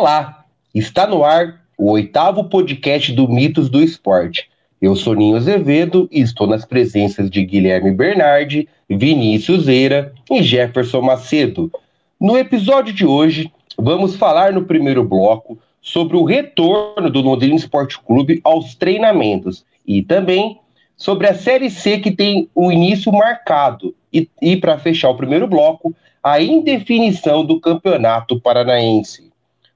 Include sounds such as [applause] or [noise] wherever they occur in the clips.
Olá, está no ar o oitavo podcast do Mitos do Esporte. Eu sou Ninho Azevedo e estou nas presenças de Guilherme Bernardi, Vinícius Eira e Jefferson Macedo. No episódio de hoje, vamos falar no primeiro bloco sobre o retorno do Londrina Esporte Clube aos treinamentos e também sobre a Série C que tem o início marcado. E, e para fechar o primeiro bloco, a indefinição do Campeonato Paranaense.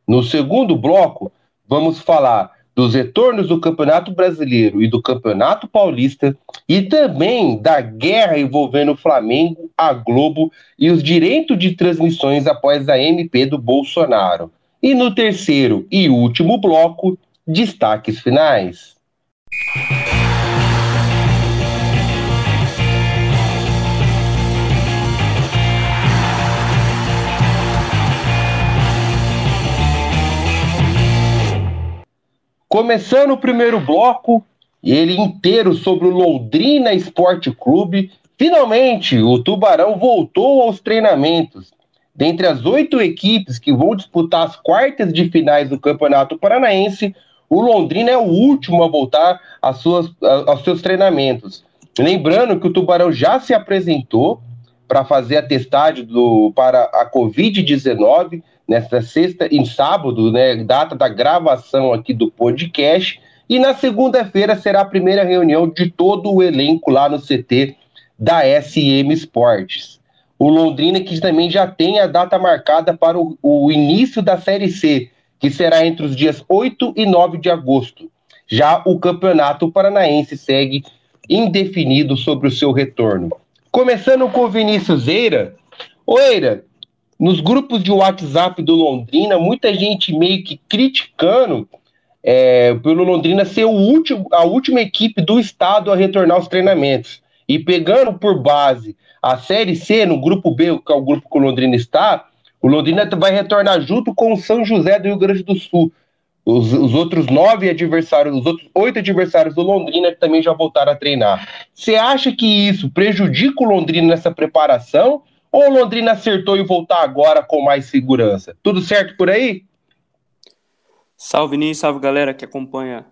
No segundo bloco, vamos falar dos retornos do Campeonato Brasileiro e do Campeonato Paulista e também da guerra envolvendo o Flamengo, a Globo e os direitos de transmissões após a MP do Bolsonaro. E no terceiro e último bloco, destaques finais. Começando o primeiro bloco, ele inteiro sobre o Londrina Esporte Clube. Finalmente, o Tubarão voltou aos treinamentos. Dentre as oito equipes que vão disputar as quartas de finais do Campeonato Paranaense, o Londrina é o último a voltar às suas, aos seus treinamentos. Lembrando que o Tubarão já se apresentou para fazer a testagem do, para a Covid-19 nesta sexta, em sábado, né, data da gravação aqui do podcast. E na segunda-feira será a primeira reunião de todo o elenco lá no CT da SM Esportes. O Londrina que também já tem a data marcada para o, o início da Série C, que será entre os dias 8 e 9 de agosto. Já o Campeonato Paranaense segue indefinido sobre o seu retorno. Começando com o Vinícius Eira. Ô Eira, nos grupos de WhatsApp do Londrina, muita gente meio que criticando é, pelo Londrina ser o último, a última equipe do estado a retornar aos treinamentos. E pegando por base a Série C, no grupo B, que é o grupo que o Londrina está, o Londrina vai retornar junto com o São José do Rio Grande do Sul. Os, os outros nove adversários, os outros oito adversários do Londrina que também já voltaram a treinar. Você acha que isso prejudica o Londrina nessa preparação? Ou Londrina acertou e voltar agora com mais segurança? Tudo certo por aí? Salve, Ninho, salve galera que acompanha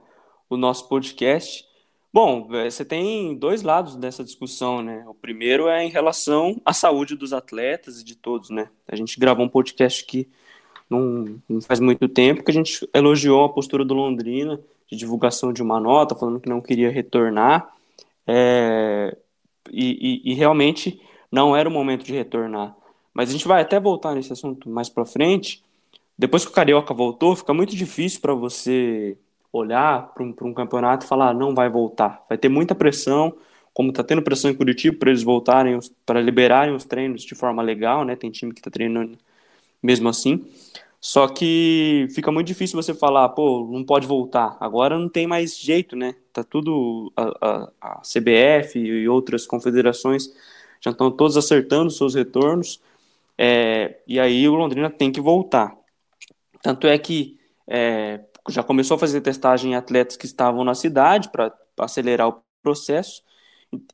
o nosso podcast. Bom, é, você tem dois lados dessa discussão, né? O primeiro é em relação à saúde dos atletas e de todos, né? A gente gravou um podcast aqui não, não faz muito tempo que a gente elogiou a postura do Londrina de divulgação de uma nota, falando que não queria retornar. É, e, e, e realmente não era o momento de retornar. Mas a gente vai até voltar nesse assunto mais para frente. Depois que o Carioca voltou, fica muito difícil para você olhar para um, um, campeonato e falar, ah, não vai voltar. Vai ter muita pressão, como está tendo pressão em Curitiba para eles voltarem, para liberarem os treinos de forma legal, né? Tem time que está treinando mesmo assim. Só que fica muito difícil você falar, pô, não pode voltar. Agora não tem mais jeito, né? Tá tudo. A, a, a CBF e outras confederações já estão todos acertando seus retornos, é, e aí o Londrina tem que voltar. Tanto é que é, já começou a fazer testagem em atletas que estavam na cidade para acelerar o processo,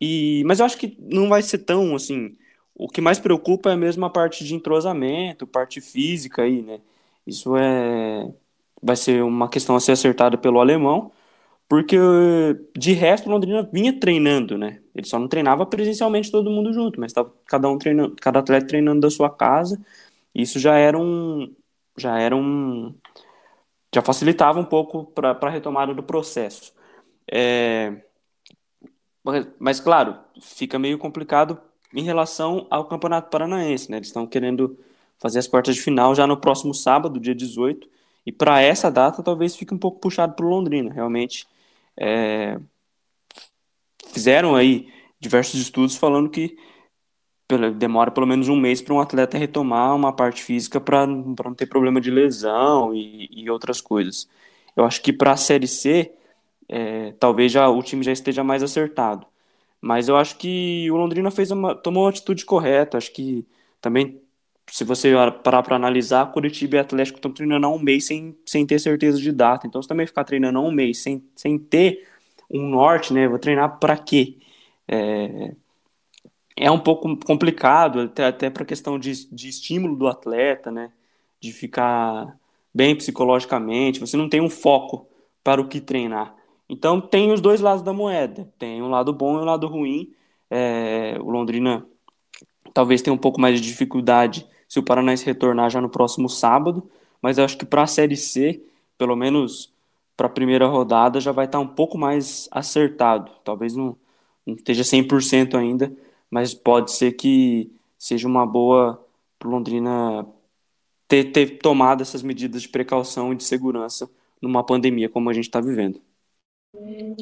e, mas eu acho que não vai ser tão assim. O que mais preocupa é mesmo a parte de entrosamento, parte física aí, né? Isso é vai ser uma questão a ser acertada pelo alemão, porque de resto Londrina vinha treinando, né? Ele só não treinava presencialmente todo mundo junto, mas estava cada um treinando, cada atleta treinando da sua casa. Isso já era um já era um já facilitava um pouco para a retomada do processo. É, mas claro, fica meio complicado em relação ao Campeonato Paranaense, né? Eles estão querendo fazer as quartas de final já no próximo sábado, dia 18, e para essa data talvez fique um pouco puxado para Londrina, realmente é, fizeram aí diversos estudos falando que demora pelo menos um mês para um atleta retomar uma parte física para não ter problema de lesão e, e outras coisas. Eu acho que para a Série C, é, talvez já o time já esteja mais acertado. Mas eu acho que o Londrina fez uma, tomou uma atitude correta. Acho que também, se você parar para analisar, Curitiba e Atlético estão treinando há um mês sem, sem ter certeza de data. Então, se também ficar treinando há um mês sem, sem ter um norte, né? Vou treinar para quê? É, é um pouco complicado, até, até para a questão de, de estímulo do atleta, né? De ficar bem psicologicamente, você não tem um foco para o que treinar. Então tem os dois lados da moeda, tem um lado bom e um lado ruim. É, o Londrina talvez tenha um pouco mais de dificuldade se o Paranaense retornar já no próximo sábado, mas eu acho que para a Série C, pelo menos para a primeira rodada, já vai estar tá um pouco mais acertado. Talvez não, não esteja 100% ainda, mas pode ser que seja uma boa para Londrina ter, ter tomado essas medidas de precaução e de segurança numa pandemia como a gente está vivendo.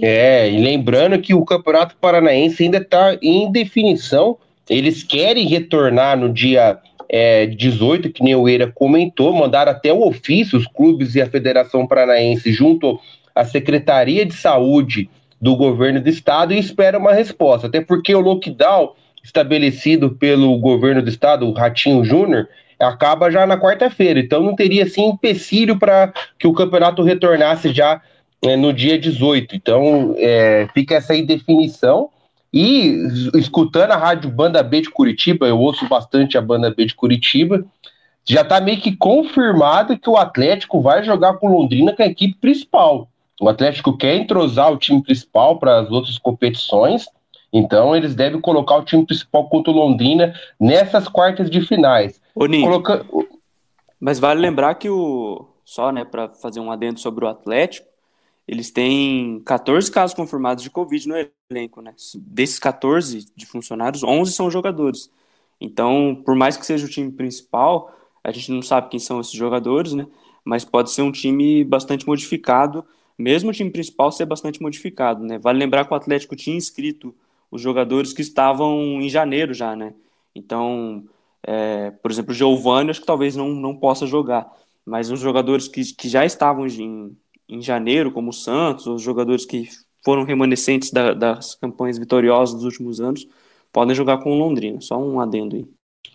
É, e lembrando que o Campeonato Paranaense ainda está em definição. Eles querem retornar no dia é, 18, que nem o Eira comentou, mandaram até o ofício, os clubes e a Federação Paranaense, junto à Secretaria de Saúde do governo do estado, e espera uma resposta. Até porque o lockdown estabelecido pelo governo do estado, o Ratinho Júnior, acaba já na quarta-feira. Então não teria assim empecilho para que o campeonato retornasse já é, no dia 18. Então é, fica essa indefinição. E escutando a rádio Banda B de Curitiba, eu ouço bastante a Banda B de Curitiba, já está meio que confirmado que o Atlético vai jogar com Londrina com a equipe principal. O Atlético quer entrosar o time principal para as outras competições, então eles devem colocar o time principal contra o Londrina nessas quartas de finais. Ô, Ninho, Coloca... Mas vale lembrar que o. Só, né, para fazer um adendo sobre o Atlético, eles têm 14 casos confirmados de Covid no elenco, né? Desses 14 de funcionários, 11 são jogadores. Então, por mais que seja o time principal, a gente não sabe quem são esses jogadores, né? Mas pode ser um time bastante modificado, mesmo o time principal ser bastante modificado, né? Vale lembrar que o Atlético tinha inscrito os jogadores que estavam em janeiro já, né? Então, é, por exemplo, o Giovanni, acho que talvez não, não possa jogar, mas os jogadores que, que já estavam em, em janeiro, como o Santos, os jogadores que foram remanescentes da, das campanhas vitoriosas dos últimos anos, podem jogar com o Londrina. Só um adendo aí.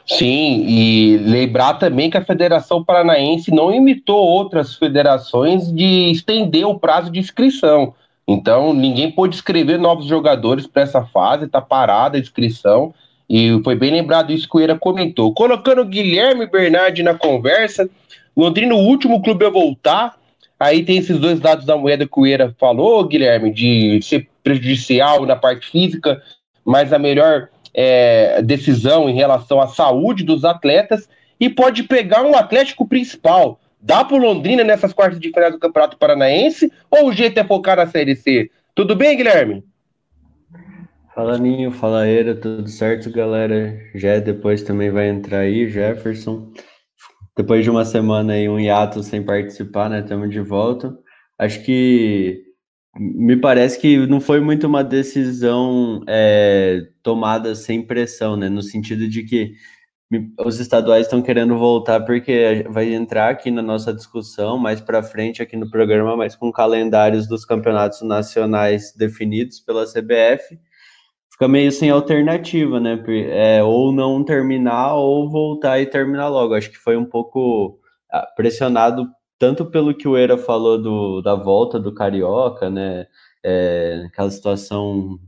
Sim, e lembrar também que a Federação Paranaense não imitou outras federações de estender o prazo de inscrição. Então, ninguém pôde escrever novos jogadores para essa fase, está parada a inscrição. E foi bem lembrado isso que o Eira comentou. Colocando Guilherme Bernardi na conversa, Londrina, o último clube a voltar, Aí tem esses dois lados da moeda que o Eira falou, Guilherme, de ser prejudicial na parte física, mas a melhor é, decisão em relação à saúde dos atletas e pode pegar um Atlético principal. Dá para Londrina nessas quartas de final do Campeonato Paranaense ou o jeito é focar na Série C? Tudo bem, Guilherme? Fala Ninho, fala Eira, tudo certo, galera? Já depois também vai entrar aí, Jefferson depois de uma semana e um hiato sem participar, né? Estamos de volta. Acho que me parece que não foi muito uma decisão é, tomada sem pressão, né? No sentido de que os estaduais estão querendo voltar porque vai entrar aqui na nossa discussão mais para frente aqui no programa, mas com calendários dos campeonatos nacionais definidos pela CBF fica meio sem alternativa, né? É, ou não terminar ou voltar e terminar logo. Acho que foi um pouco ah, pressionado tanto pelo que o Eira falou do, da volta do Carioca, né? É, aquela situação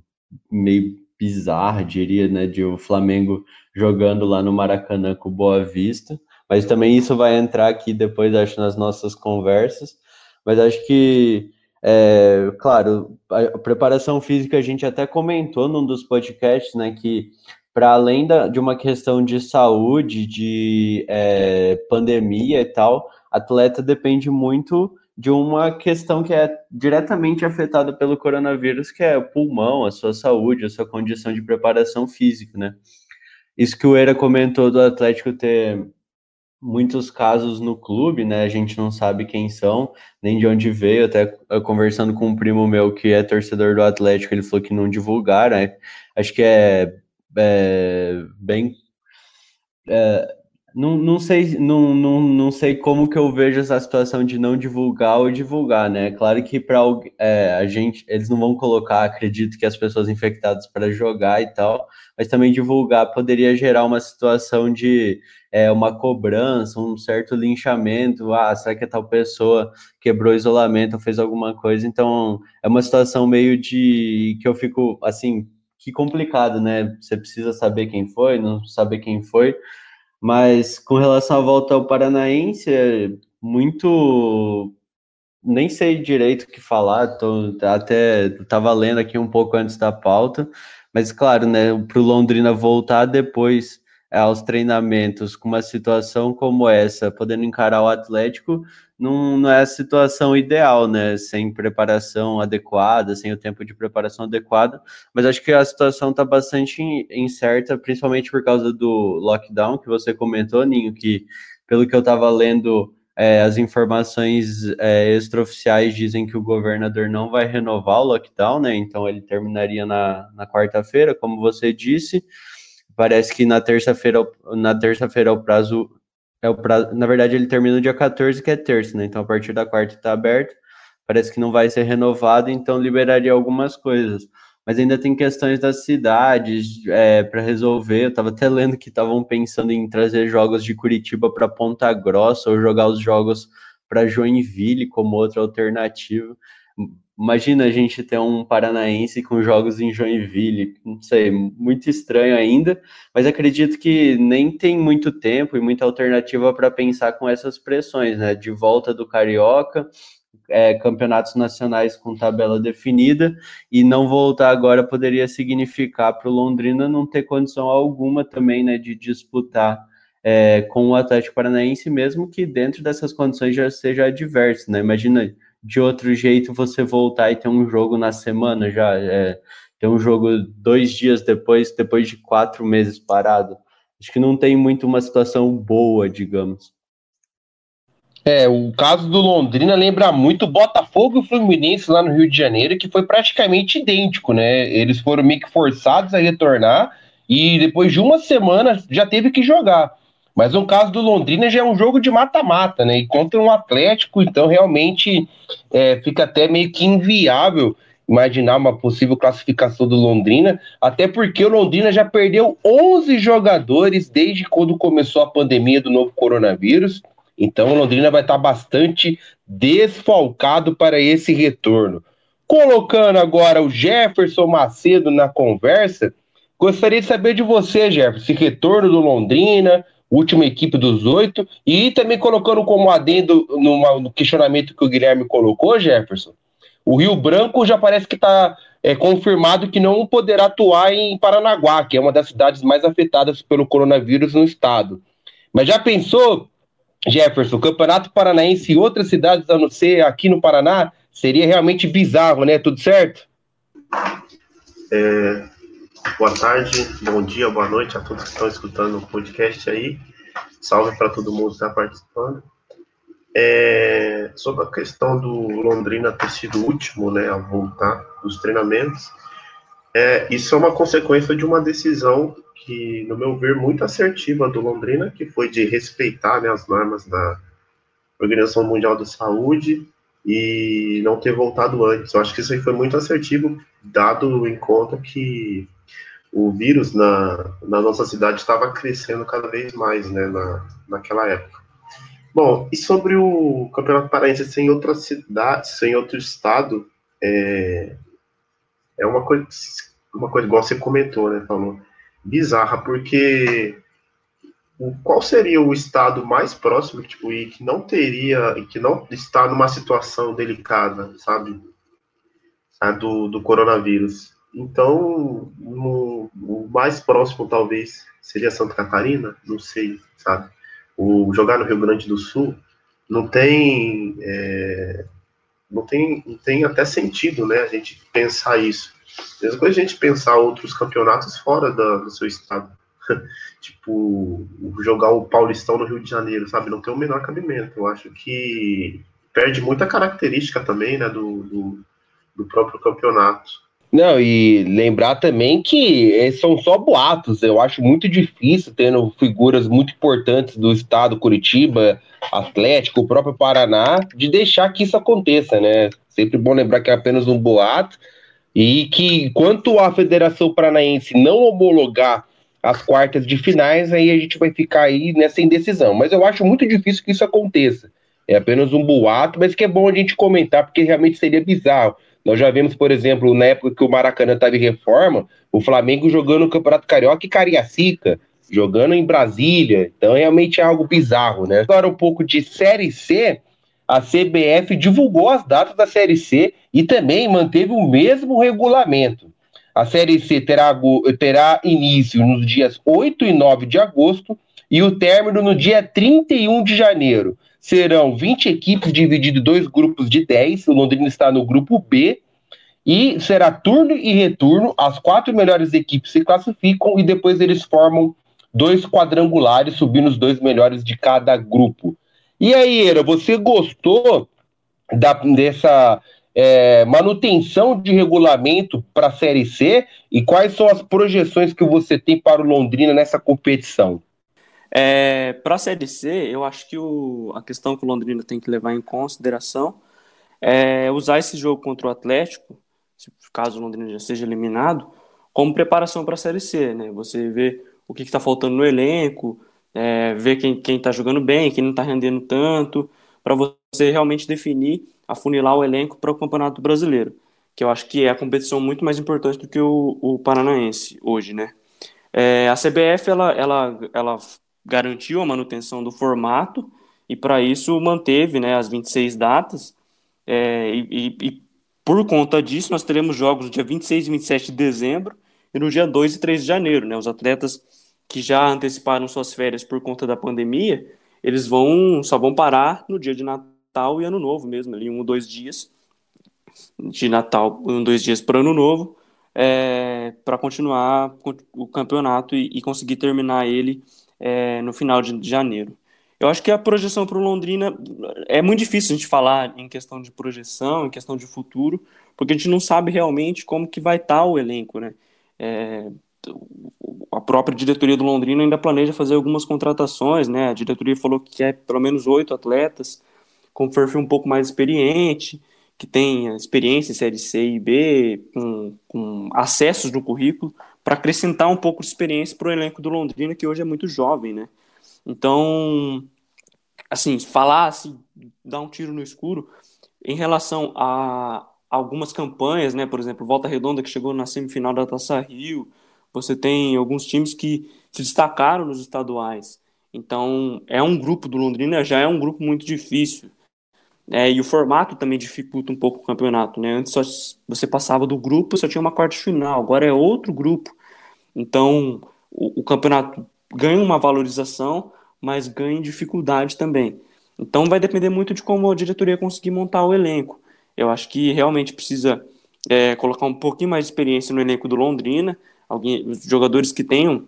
meio bizarra, diria, né? De o Flamengo jogando lá no Maracanã com Boa Vista. Mas também isso vai entrar aqui depois, acho, nas nossas conversas. Mas acho que é, claro, a preparação física a gente até comentou num dos podcasts, né, que para além da, de uma questão de saúde, de é, pandemia e tal, atleta depende muito de uma questão que é diretamente afetada pelo coronavírus, que é o pulmão, a sua saúde, a sua condição de preparação física, né? Isso que o Eira comentou do Atlético ter muitos casos no clube, né? A gente não sabe quem são, nem de onde veio. Até conversando com um primo meu que é torcedor do Atlético, ele falou que não divulgaram. Né? Acho que é, é bem. É, não, não, sei, não, não, não sei como que eu vejo essa situação de não divulgar ou divulgar, né? Claro que para é, a gente, eles não vão colocar, acredito que as pessoas infectadas para jogar e tal, mas também divulgar poderia gerar uma situação de é, uma cobrança, um certo linchamento. Ah, será que a tal pessoa quebrou isolamento ou fez alguma coisa? Então, é uma situação meio de que eu fico assim, que complicado, né? Você precisa saber quem foi, não saber quem foi. Mas com relação à volta ao Paranaense, muito. Nem sei direito o que falar, tô, até estava lendo aqui um pouco antes da pauta, mas claro, né, para o Londrina voltar depois é, aos treinamentos com uma situação como essa, podendo encarar o Atlético, não, não é a situação ideal, né? Sem preparação adequada, sem o tempo de preparação adequado. Mas acho que a situação está bastante incerta, principalmente por causa do lockdown que você comentou, Ninho, que pelo que eu estava lendo, é, as informações é, extraoficiais dizem que o governador não vai renovar o lockdown, né? Então ele terminaria na, na quarta-feira, como você disse. Parece que na terça-feira na terça-feira o prazo é o na verdade, ele termina no dia 14, que é terça, né? Então, a partir da quarta está aberto. Parece que não vai ser renovado, então liberaria algumas coisas. Mas ainda tem questões das cidades é, para resolver. Eu estava até lendo que estavam pensando em trazer jogos de Curitiba para Ponta Grossa ou jogar os jogos para Joinville como outra alternativa. Imagina a gente ter um paranaense com jogos em Joinville, não sei, muito estranho ainda, mas acredito que nem tem muito tempo e muita alternativa para pensar com essas pressões, né? De volta do Carioca, é, campeonatos nacionais com tabela definida, e não voltar agora poderia significar para o Londrina não ter condição alguma também, né, de disputar é, com o Atlético Paranaense, mesmo que dentro dessas condições já seja adverso, né? Imagina de outro jeito você voltar e ter um jogo na semana já, é, ter um jogo dois dias depois, depois de quatro meses parado. Acho que não tem muito uma situação boa, digamos. É, o caso do Londrina lembra muito Botafogo e Fluminense lá no Rio de Janeiro, que foi praticamente idêntico, né? Eles foram meio que forçados a retornar e depois de uma semana já teve que jogar. Mas no caso do Londrina já é um jogo de mata-mata, né? E contra um Atlético, então realmente é, fica até meio que inviável imaginar uma possível classificação do Londrina, até porque o Londrina já perdeu 11 jogadores desde quando começou a pandemia do novo coronavírus. Então o Londrina vai estar bastante desfalcado para esse retorno. Colocando agora o Jefferson Macedo na conversa, gostaria de saber de você, Jefferson, esse retorno do Londrina, última equipe dos oito, e também colocando como adendo numa, no questionamento que o Guilherme colocou, Jefferson, o Rio Branco já parece que está é, confirmado que não poderá atuar em Paranaguá, que é uma das cidades mais afetadas pelo coronavírus no estado. Mas já pensou, Jefferson, o Campeonato Paranaense e outras cidades a não ser aqui no Paraná? Seria realmente bizarro, né? Tudo certo? É, Boa tarde, bom dia, boa noite a todos que estão escutando o podcast aí. Salve para todo mundo que está participando. É, sobre a questão do Londrina ter sido o último né, a voltar dos treinamentos, é, isso é uma consequência de uma decisão que, no meu ver, muito assertiva do Londrina, que foi de respeitar né, as normas da Organização Mundial da Saúde e não ter voltado antes. Eu acho que isso aí foi muito assertivo, dado em conta que o vírus na, na nossa cidade estava crescendo cada vez mais, né, na, naquela época. Bom, e sobre o Campeonato Paraense sem outra cidade, sem outro estado, é, é uma coisa, uma coisa igual você comentou, né, falou, bizarra, porque o, qual seria o estado mais próximo, tipo, e que não teria, e que não está numa situação delicada, sabe, a do, do coronavírus? Então, no, o mais próximo talvez seria Santa Catarina, não sei, sabe? O jogar no Rio Grande do Sul não tem, é, não tem, não tem até sentido, né? A gente pensar isso. Mesmo a gente pensar outros campeonatos fora da, do seu estado, [laughs] tipo jogar o Paulistão no Rio de Janeiro, sabe? Não tem o menor cabimento. Eu acho que perde muita característica também, né? do, do, do próprio campeonato. Não, e lembrar também que são só boatos. Eu acho muito difícil, tendo figuras muito importantes do estado Curitiba, Atlético, o próprio Paraná, de deixar que isso aconteça, né? Sempre bom lembrar que é apenas um boato e que enquanto a Federação Paranaense não homologar as quartas de finais, aí a gente vai ficar aí nessa indecisão. Mas eu acho muito difícil que isso aconteça. É apenas um boato, mas que é bom a gente comentar, porque realmente seria bizarro nós já vimos, por exemplo, na época que o Maracanã estava em reforma, o Flamengo jogando o Campeonato Carioca e Cariacica. jogando em Brasília. Então, realmente é algo bizarro, né? Agora, um pouco de Série C, a CBF divulgou as datas da Série C e também manteve o mesmo regulamento. A Série C terá, terá início nos dias 8 e 9 de agosto e o término no dia 31 de janeiro. Serão 20 equipes divididas em dois grupos de 10. O Londrina está no grupo B. E será turno e retorno. As quatro melhores equipes se classificam e depois eles formam dois quadrangulares, subindo os dois melhores de cada grupo. E aí, Era, você gostou da, dessa é, manutenção de regulamento para a Série C e quais são as projeções que você tem para o Londrina nessa competição? É, para a Série C, eu acho que o, a questão que o Londrina tem que levar em consideração é usar esse jogo contra o Atlético, caso o Londrina já seja eliminado, como preparação para a Série C. Né? Você vê o que está faltando no elenco, é, ver quem está jogando bem, quem não está rendendo tanto, para você realmente definir, afunilar o elenco para o Campeonato Brasileiro, que eu acho que é a competição muito mais importante do que o, o Paranaense hoje, né? É, a CBF ela, ela, ela garantiu a manutenção do formato e para isso manteve né, as 26 datas é, e, e, por conta disso nós teremos jogos no dia 26 e 27 de dezembro e no dia 2 e 3 de janeiro. Né? Os atletas que já anteciparam suas férias por conta da pandemia, eles vão só vão parar no dia de Natal e Ano Novo mesmo, ali um ou dois dias de Natal, um dois dias para Ano Novo, é, para continuar o campeonato e, e conseguir terminar ele é, no final de janeiro. Eu acho que a projeção para o Londrina é muito difícil a gente falar em questão de projeção, em questão de futuro, porque a gente não sabe realmente como que vai estar tá o elenco, né? É, a própria diretoria do Londrina ainda planeja fazer algumas contratações, né? A diretoria falou que quer pelo menos oito atletas com perfil um pouco mais experiente, que tenha experiência em série C e B, com, com acessos no currículo, para acrescentar um pouco de experiência para o elenco do Londrina, que hoje é muito jovem, né? Então, assim, falar, assim, dar um tiro no escuro em relação a algumas campanhas, né? Por exemplo, Volta Redonda, que chegou na semifinal da Taça Rio, você tem alguns times que se destacaram nos estaduais. Então, é um grupo do Londrina, já é um grupo muito difícil. É, e o formato também dificulta um pouco o campeonato, né? Antes só você passava do grupo, só tinha uma quarta final, agora é outro grupo. Então, o, o campeonato ganha uma valorização, mas ganha dificuldade também. Então, vai depender muito de como a diretoria conseguir montar o elenco. Eu acho que realmente precisa é, colocar um pouquinho mais de experiência no elenco do Londrina, alguém, jogadores que tenham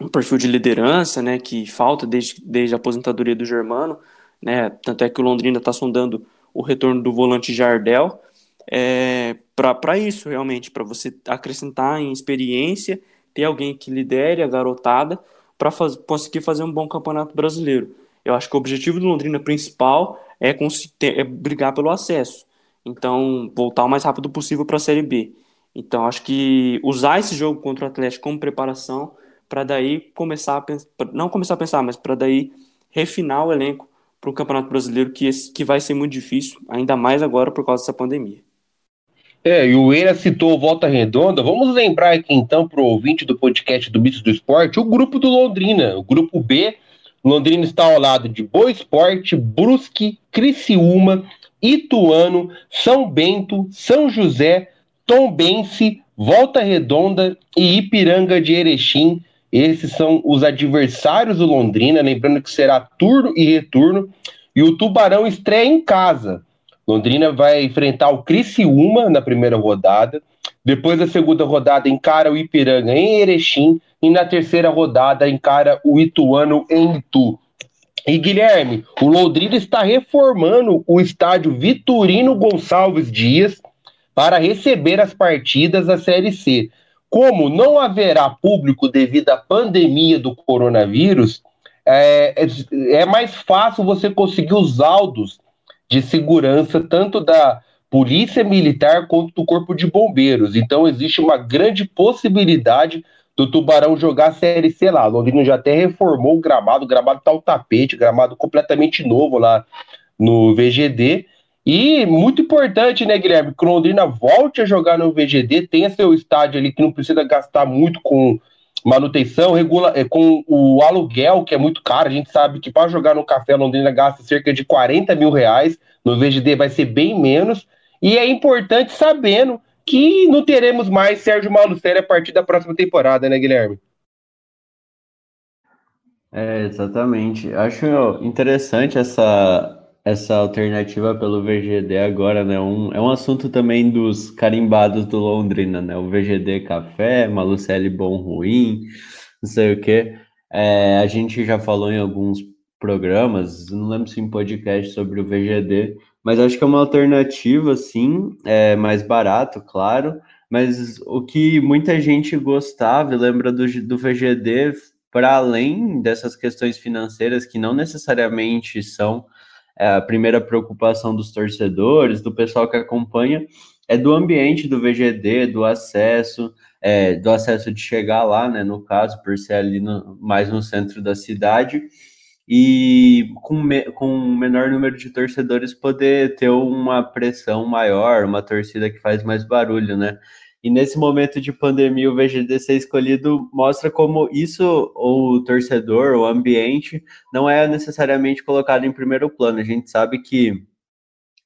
um perfil de liderança, né, que falta desde, desde a aposentadoria do Germano, né, tanto é que o Londrina está sondando o retorno do volante Jardel, é, para isso realmente, para você acrescentar em experiência, ter alguém que lidere a garotada para faz, conseguir fazer um bom campeonato brasileiro. Eu acho que o objetivo do Londrina principal é, é brigar pelo acesso. Então, voltar o mais rápido possível para a Série B. Então, acho que usar esse jogo contra o Atlético como preparação para daí começar a pensar, não começar a pensar, mas para daí refinar o elenco para o Campeonato Brasileiro, que, que vai ser muito difícil, ainda mais agora por causa dessa pandemia. É, e o Eira citou Volta Redonda. Vamos lembrar aqui então para o ouvinte do podcast do Bicho do Esporte, o grupo do Londrina, o grupo B. Londrina está ao lado de Boa Esporte, Brusque, Criciúma, Ituano, São Bento, São José, Tombense, Volta Redonda e Ipiranga de Erechim. Esses são os adversários do Londrina, lembrando que será turno e retorno. E o Tubarão estreia em casa. Londrina vai enfrentar o Criciúma na primeira rodada. Depois da segunda rodada encara o Ipiranga em Erechim e na terceira rodada encara o Ituano em Itu. E Guilherme, o Londrina está reformando o estádio Vitorino Gonçalves Dias para receber as partidas da Série C. Como não haverá público devido à pandemia do coronavírus, é, é, é mais fácil você conseguir os laudos de segurança, tanto da Polícia Militar quanto do Corpo de Bombeiros. Então, existe uma grande possibilidade do Tubarão jogar a Série C lá. Londrina já até reformou o gramado, o gramado tá o tapete, gramado completamente novo lá no VGD. E muito importante, né, Guilherme, que Londrina volte a jogar no VGD, tenha seu estádio ali que não precisa gastar muito com manutenção, regula é, com o aluguel, que é muito caro. A gente sabe que para jogar no Café Londrina gasta cerca de 40 mil reais, no VGD vai ser bem menos. E é importante sabendo que não teremos mais Sérgio Malucelli a partir da próxima temporada, né, Guilherme? É, exatamente. Acho interessante essa, essa alternativa pelo VGD agora, né? Um, é um assunto também dos carimbados do Londrina, né? O VGD Café, Malucelli Bom Ruim, não sei o quê. É, a gente já falou em alguns programas, não lembro se em podcast sobre o VGD, mas acho que é uma alternativa, sim, é mais barato, claro, mas o que muita gente gostava e lembra do, do VGD, para além dessas questões financeiras, que não necessariamente são a primeira preocupação dos torcedores, do pessoal que acompanha, é do ambiente do VGD, do acesso, é, do acesso de chegar lá, né, no caso, por ser ali no, mais no centro da cidade, e com, me, com um menor número de torcedores poder ter uma pressão maior, uma torcida que faz mais barulho, né? E nesse momento de pandemia, o VGD ser escolhido mostra como isso, o torcedor, o ambiente, não é necessariamente colocado em primeiro plano. A gente sabe que,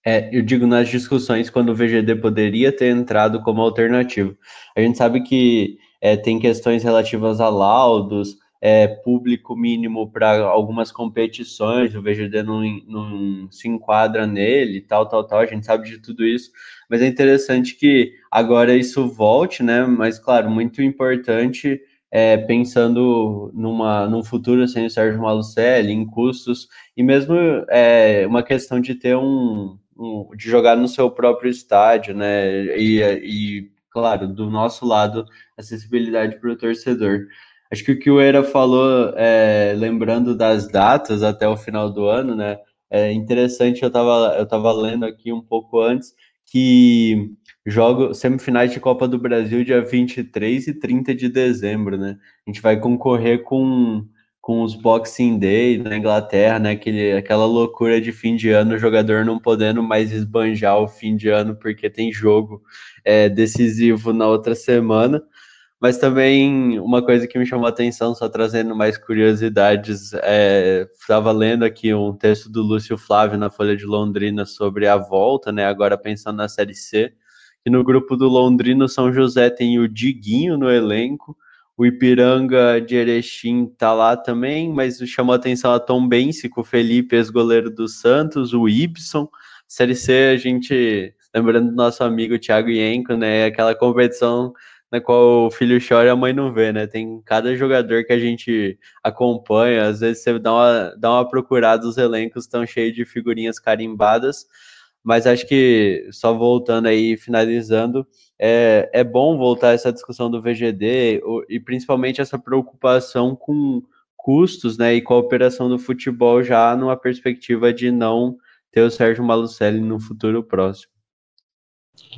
é, eu digo nas discussões, quando o VGD poderia ter entrado como alternativo. A gente sabe que é, tem questões relativas a laudos, é, público mínimo para algumas competições, o VGD não, não se enquadra nele, tal, tal, tal, a gente sabe de tudo isso, mas é interessante que agora isso volte, né? Mas, claro, muito importante é, pensando numa, num futuro sem o Sérgio Malucelli, em custos, e mesmo é, uma questão de ter um, um, de jogar no seu próprio estádio, né? E, e claro, do nosso lado, acessibilidade para o torcedor. Acho que o que o Era falou, é, lembrando das datas até o final do ano, né? É interessante, eu estava eu tava lendo aqui um pouco antes, que jogo semifinais de Copa do Brasil dia 23 e 30 de dezembro, né? A gente vai concorrer com, com os Boxing Day na Inglaterra, né? Aquele, aquela loucura de fim de ano, o jogador não podendo mais esbanjar o fim de ano porque tem jogo é, decisivo na outra semana. Mas também uma coisa que me chamou a atenção, só trazendo mais curiosidades, estava é, lendo aqui um texto do Lúcio Flávio na Folha de Londrina sobre a volta, né? Agora pensando na Série C, que no grupo do Londrino São José tem o Diguinho no elenco, o Ipiranga de Erechim tá lá também, mas chamou a atenção a Tom Bense, com o Felipe, ex-goleiro do Santos, o Ibson. Série C, a gente, lembrando do nosso amigo Thiago Ienco, né? Aquela competição na qual o filho chora e a mãe não vê, né? Tem cada jogador que a gente acompanha, às vezes você dá uma, dá uma procurada, os elencos estão cheios de figurinhas carimbadas, mas acho que só voltando aí, finalizando, é, é bom voltar essa discussão do VGD e principalmente essa preocupação com custos, né, e com a operação do futebol já numa perspectiva de não ter o Sérgio Malucelli no futuro próximo.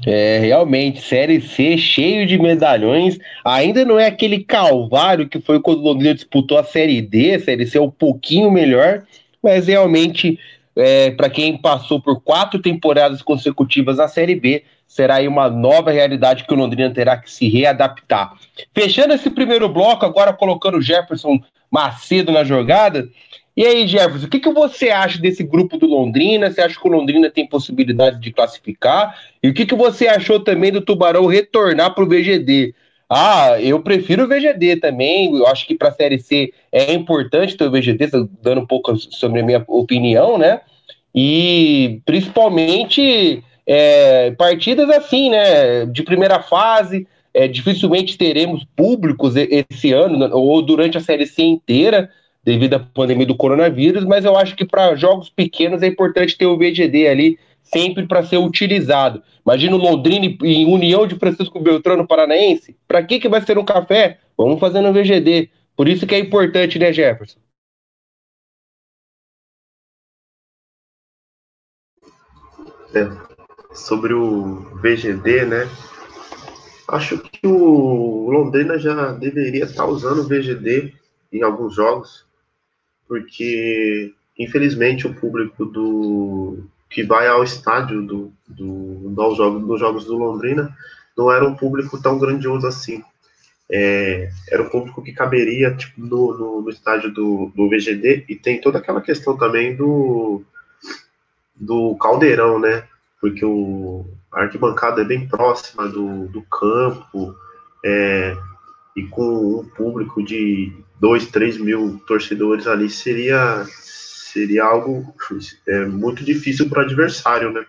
É, realmente, Série C cheio de medalhões. Ainda não é aquele calvário que foi quando o Londrina disputou a Série D. A Série C é um pouquinho melhor, mas realmente, é, para quem passou por quatro temporadas consecutivas na Série B, será aí uma nova realidade que o Londrina terá que se readaptar. Fechando esse primeiro bloco, agora colocando o Jefferson Macedo na jogada. E aí, Jefferson, o que, que você acha desse grupo do Londrina? Você acha que o Londrina tem possibilidade de classificar? E o que, que você achou também do Tubarão retornar para o VGD? Ah, eu prefiro o VGD também. Eu acho que para a Série C é importante ter o VGD, dando um pouco sobre a minha opinião, né? E principalmente é, partidas assim, né? De primeira fase, é, dificilmente teremos públicos esse ano, ou durante a Série C inteira devido à pandemia do coronavírus, mas eu acho que para jogos pequenos é importante ter o VGD ali sempre para ser utilizado. Imagina o Londrina em União de Francisco Beltrano Paranaense. Para que, que vai ser um café? Vamos fazer no VGD. Por isso que é importante, né, Jefferson? É, sobre o VGD, né? Acho que o Londrina já deveria estar usando o VGD em alguns jogos porque infelizmente o público do que vai ao estádio do, do, do, jogos, dos jogos do Londrina não era um público tão grandioso assim. é, era o público que caberia tipo, no, no, no, estádio do, do VGD, e tem toda aquela questão também do, do caldeirão, né? Porque o, a arquibancada é bem próxima do, do campo, é, e com um público de 2, 3 mil torcedores ali seria, seria algo é, muito difícil para o adversário, né?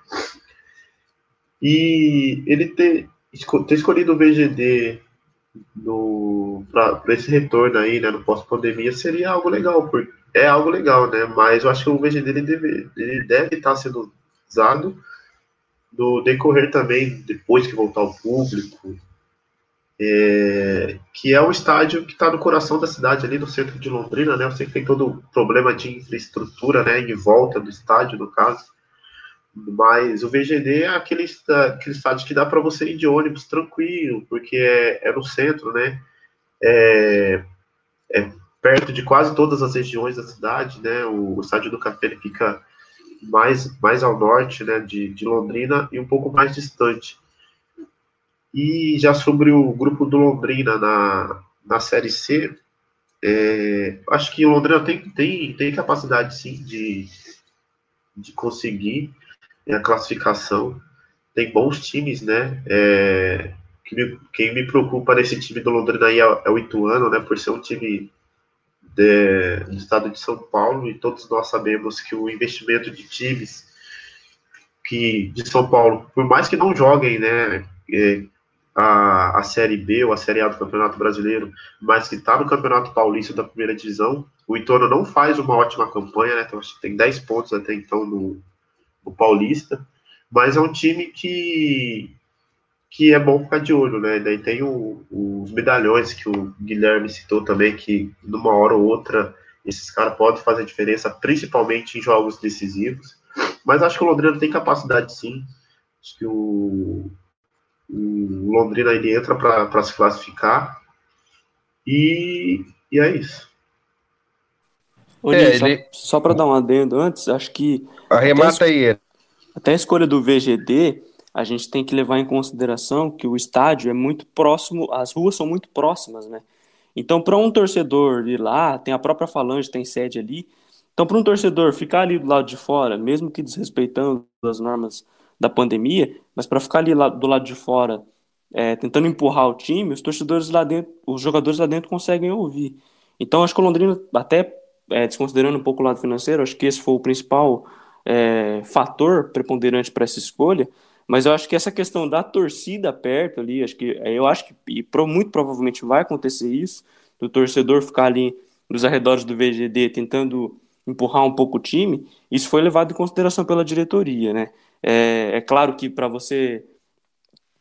E ele ter, ter escolhido o VGD para esse retorno aí, né, no pós-pandemia, seria algo legal, porque é algo legal, né? Mas eu acho que o VGD ele deve, ele deve estar sendo usado no decorrer também, depois que voltar o público, é, que é o estádio que está no coração da cidade, ali no centro de Londrina, né? Eu sei que tem todo o problema de infraestrutura, né, em volta do estádio, no caso. Mas o VGD é aquele, aquele estádio que dá para você ir de ônibus tranquilo, porque é, é no centro, né? É, é, perto de quase todas as regiões da cidade, né? O, o estádio do Café ele fica mais, mais ao norte, né? De, de Londrina e um pouco mais distante. E já sobre o grupo do Londrina na, na Série C, é, acho que o Londrina tem, tem, tem capacidade sim de, de conseguir a classificação. Tem bons times, né? É, que me, quem me preocupa nesse time do Londrina aí é, é, o Ituano, né? Por ser um time de, do estado de São Paulo, e todos nós sabemos que o investimento de times que de São Paulo, por mais que não joguem, né? É, a, a Série B ou a Série A do Campeonato Brasileiro, mas que está no Campeonato Paulista da primeira divisão. O Ituano não faz uma ótima campanha, né? Então, tem 10 pontos até então no, o Paulista, mas é um time que, que é bom ficar de olho, né? Daí tem o, os medalhões que o Guilherme citou também, que numa hora ou outra esses caras podem fazer diferença, principalmente em jogos decisivos. Mas acho que o Londrina tem capacidade sim. Acho que o, o Londrina ele entra para se classificar. E, e é isso. Ô, é, só, ele... só para dar um adendo antes, acho que. Arremata aí. Até a escolha do VGD, a gente tem que levar em consideração que o estádio é muito próximo, as ruas são muito próximas, né? Então, para um torcedor ir lá, tem a própria Falange, tem sede ali. Então, para um torcedor ficar ali do lado de fora, mesmo que desrespeitando as normas da pandemia, mas para ficar ali lá, do lado de fora, é, tentando empurrar o time, os torcedores lá dentro, os jogadores lá dentro conseguem ouvir. Então, acho que o Londrina até é, desconsiderando um pouco o lado financeiro, acho que esse foi o principal é, fator preponderante para essa escolha. Mas eu acho que essa questão da torcida perto ali, acho que eu acho que e muito provavelmente vai acontecer isso, do torcedor ficar ali nos arredores do VGD tentando empurrar um pouco o time, isso foi levado em consideração pela diretoria, né? É, é claro que para você,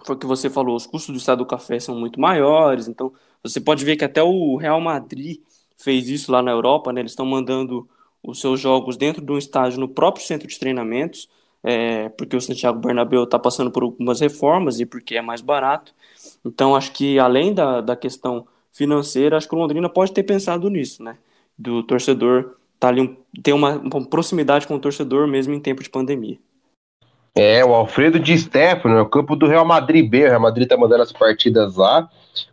foi o que você falou, os custos do estado do café são muito maiores, então você pode ver que até o Real Madrid fez isso lá na Europa, né? Eles estão mandando os seus jogos dentro de um estádio no próprio centro de treinamentos, é, porque o Santiago Bernabéu está passando por algumas reformas e porque é mais barato. Então, acho que além da, da questão financeira, acho que o Londrina pode ter pensado nisso, né? Do torcedor tá ali, ter uma, uma proximidade com o torcedor mesmo em tempo de pandemia. É, o Alfredo de Stefano, é o campo do Real Madrid B. O Real Madrid tá mandando as partidas lá.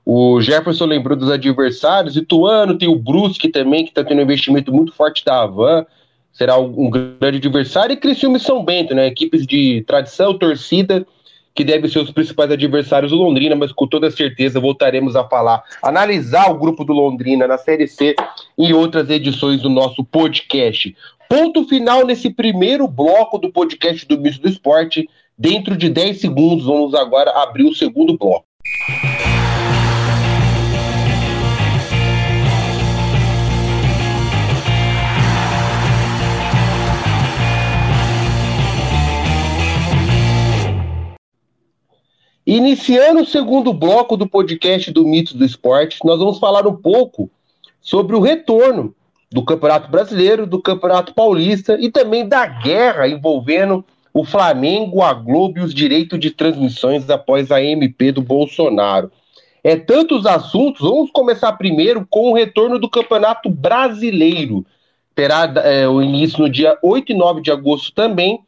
O Jefferson lembrou dos adversários. Ituano tem o Brusque também, que tá tendo um investimento muito forte da Havan. Será um grande adversário. E Criciúma e São Bento, né? Equipes de tradição, torcida, que devem ser os principais adversários do Londrina, mas com toda certeza voltaremos a falar, analisar o grupo do Londrina na Série C em outras edições do nosso podcast. Ponto final nesse primeiro bloco do podcast do Misto do Esporte. Dentro de 10 segundos, vamos agora abrir o segundo bloco. Iniciando o segundo bloco do podcast do Mitos do Esporte, nós vamos falar um pouco sobre o retorno do Campeonato Brasileiro, do Campeonato Paulista e também da guerra envolvendo o Flamengo, a Globo e os direitos de transmissões após a MP do Bolsonaro. É tantos assuntos, vamos começar primeiro com o retorno do Campeonato Brasileiro. Terá é, o início no dia 8 e 9 de agosto também.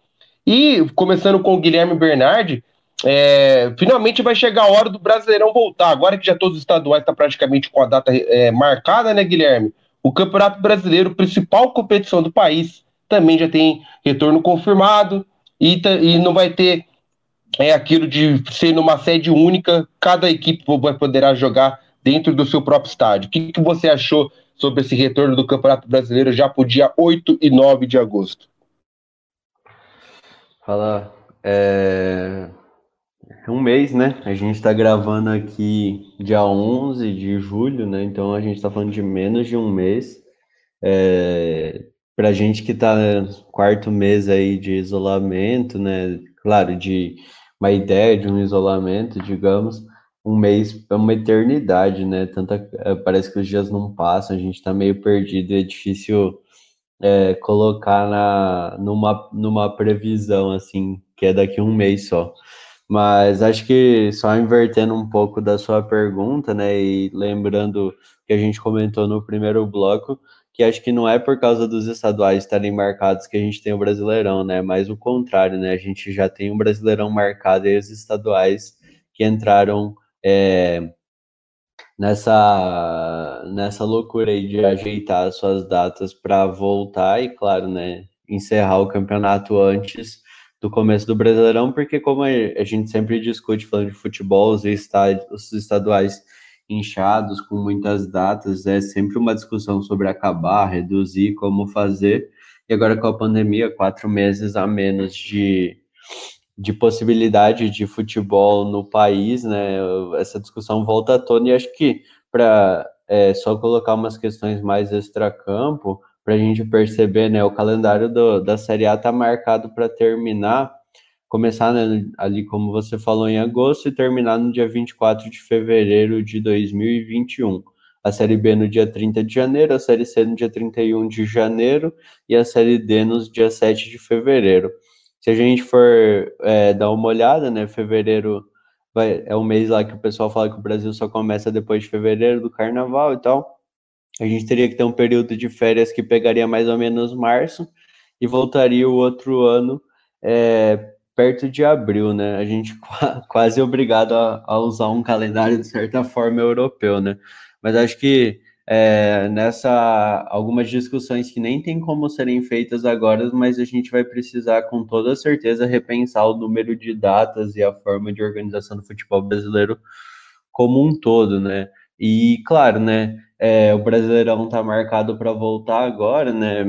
E começando com o Guilherme Bernardi, é, finalmente vai chegar a hora do Brasileirão voltar. Agora que já todos os estaduais estão tá praticamente com a data é, marcada, né, Guilherme? O Campeonato Brasileiro, principal competição do país, também já tem retorno confirmado e, e não vai ter é, aquilo de ser numa sede única, cada equipe poderá jogar dentro do seu próprio estádio. O que, que você achou sobre esse retorno do Campeonato Brasileiro já para o dia 8 e 9 de agosto? Fala. É... Um mês, né? A gente está gravando aqui dia 11 de julho, né? Então a gente está falando de menos de um mês. É... Para gente que está quarto mês aí de isolamento, né? Claro, de uma ideia de um isolamento, digamos, um mês é uma eternidade, né? Tanta, é, parece que os dias não passam, a gente está meio perdido, é difícil é, colocar na, numa, numa previsão, assim, que é daqui um mês só. Mas acho que só invertendo um pouco da sua pergunta, né, e lembrando que a gente comentou no primeiro bloco, que acho que não é por causa dos estaduais estarem marcados que a gente tem o Brasileirão, né, mas o contrário, né, a gente já tem um Brasileirão marcado e os estaduais que entraram é, nessa, nessa loucura aí de ajeitar as suas datas para voltar e, claro, né, encerrar o campeonato antes do começo do Brasileirão, porque como a gente sempre discute falando de futebol, os, estádios, os estaduais inchados com muitas datas, é sempre uma discussão sobre acabar, reduzir, como fazer. E agora com a pandemia, quatro meses a menos de, de possibilidade de futebol no país, né? Essa discussão volta à tona e acho que para é, só colocar umas questões mais extracampo, para a gente perceber, né? O calendário do, da Série A está marcado para terminar, começar né, ali, como você falou, em agosto e terminar no dia 24 de fevereiro de 2021. A Série B no dia 30 de janeiro, a Série C no dia 31 de janeiro e a Série D no dia 7 de fevereiro. Se a gente for é, dar uma olhada, né, fevereiro vai, é o mês lá que o pessoal fala que o Brasil só começa depois de fevereiro, do carnaval e tal. A gente teria que ter um período de férias que pegaria mais ou menos março e voltaria o outro ano é, perto de abril, né? A gente [laughs] quase obrigado a, a usar um calendário de certa forma europeu, né? Mas acho que é, nessa algumas discussões que nem tem como serem feitas agora, mas a gente vai precisar com toda certeza repensar o número de datas e a forma de organização do futebol brasileiro como um todo, né? E claro, né? É, o Brasileirão está marcado para voltar agora, né?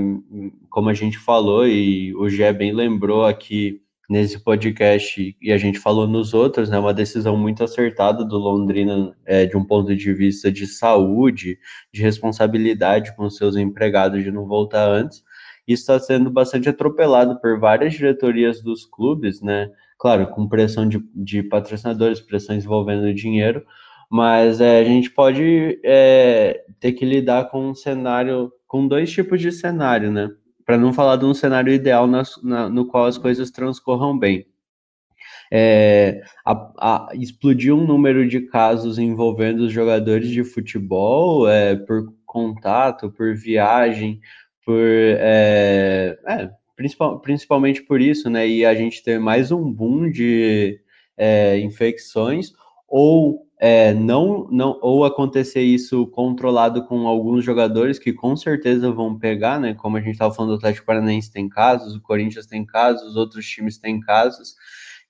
Como a gente falou e o Gé bem lembrou aqui nesse podcast e a gente falou nos outros, né, uma decisão muito acertada do Londrina é, de um ponto de vista de saúde, de responsabilidade com seus empregados de não voltar antes. Isso está sendo bastante atropelado por várias diretorias dos clubes, né? Claro, com pressão de, de patrocinadores, pressões envolvendo dinheiro, mas é, a gente pode é, ter que lidar com um cenário, com dois tipos de cenário, né? para não falar de um cenário ideal na, na, no qual as coisas transcorram bem. É, a, a, explodiu um número de casos envolvendo os jogadores de futebol é, por contato, por viagem, por é, é, principal, principalmente por isso, né? E a gente tem mais um boom de é, infecções ou é, não, não, ou acontecer isso controlado com alguns jogadores que com certeza vão pegar, né? Como a gente estava falando, o Atlético Paranaense tem casos, o Corinthians tem casos, outros times têm casos,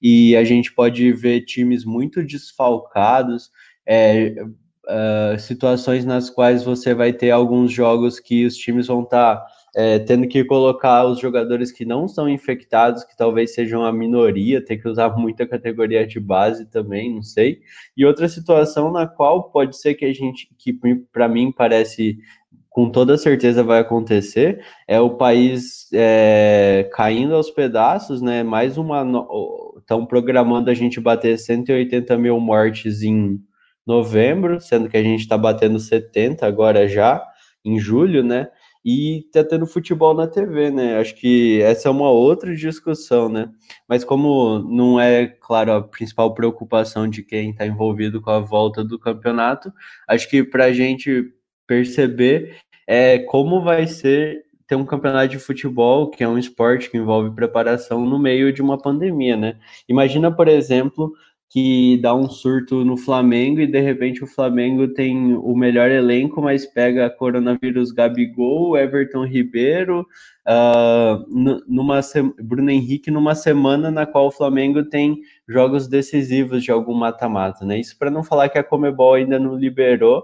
e a gente pode ver times muito desfalcados, é, uh, situações nas quais você vai ter alguns jogos que os times vão estar. Tá é, tendo que colocar os jogadores que não são infectados, que talvez sejam a minoria, ter que usar [laughs] muita categoria de base também, não sei. E outra situação na qual pode ser que a gente, que para mim parece com toda certeza vai acontecer, é o país é, caindo aos pedaços, né? Mais uma. Estão programando a gente bater 180 mil mortes em novembro, sendo que a gente está batendo 70 agora já, em julho, né? E tá tendo futebol na TV, né? Acho que essa é uma outra discussão, né? Mas como não é, claro, a principal preocupação de quem está envolvido com a volta do campeonato, acho que para a gente perceber é como vai ser ter um campeonato de futebol, que é um esporte que envolve preparação, no meio de uma pandemia, né? Imagina, por exemplo, que dá um surto no Flamengo e de repente o Flamengo tem o melhor elenco, mas pega coronavírus Gabigol, Everton Ribeiro, uh, numa Bruno Henrique numa semana na qual o Flamengo tem jogos decisivos de algum mata-mata, né? Isso para não falar que a Comebol ainda não liberou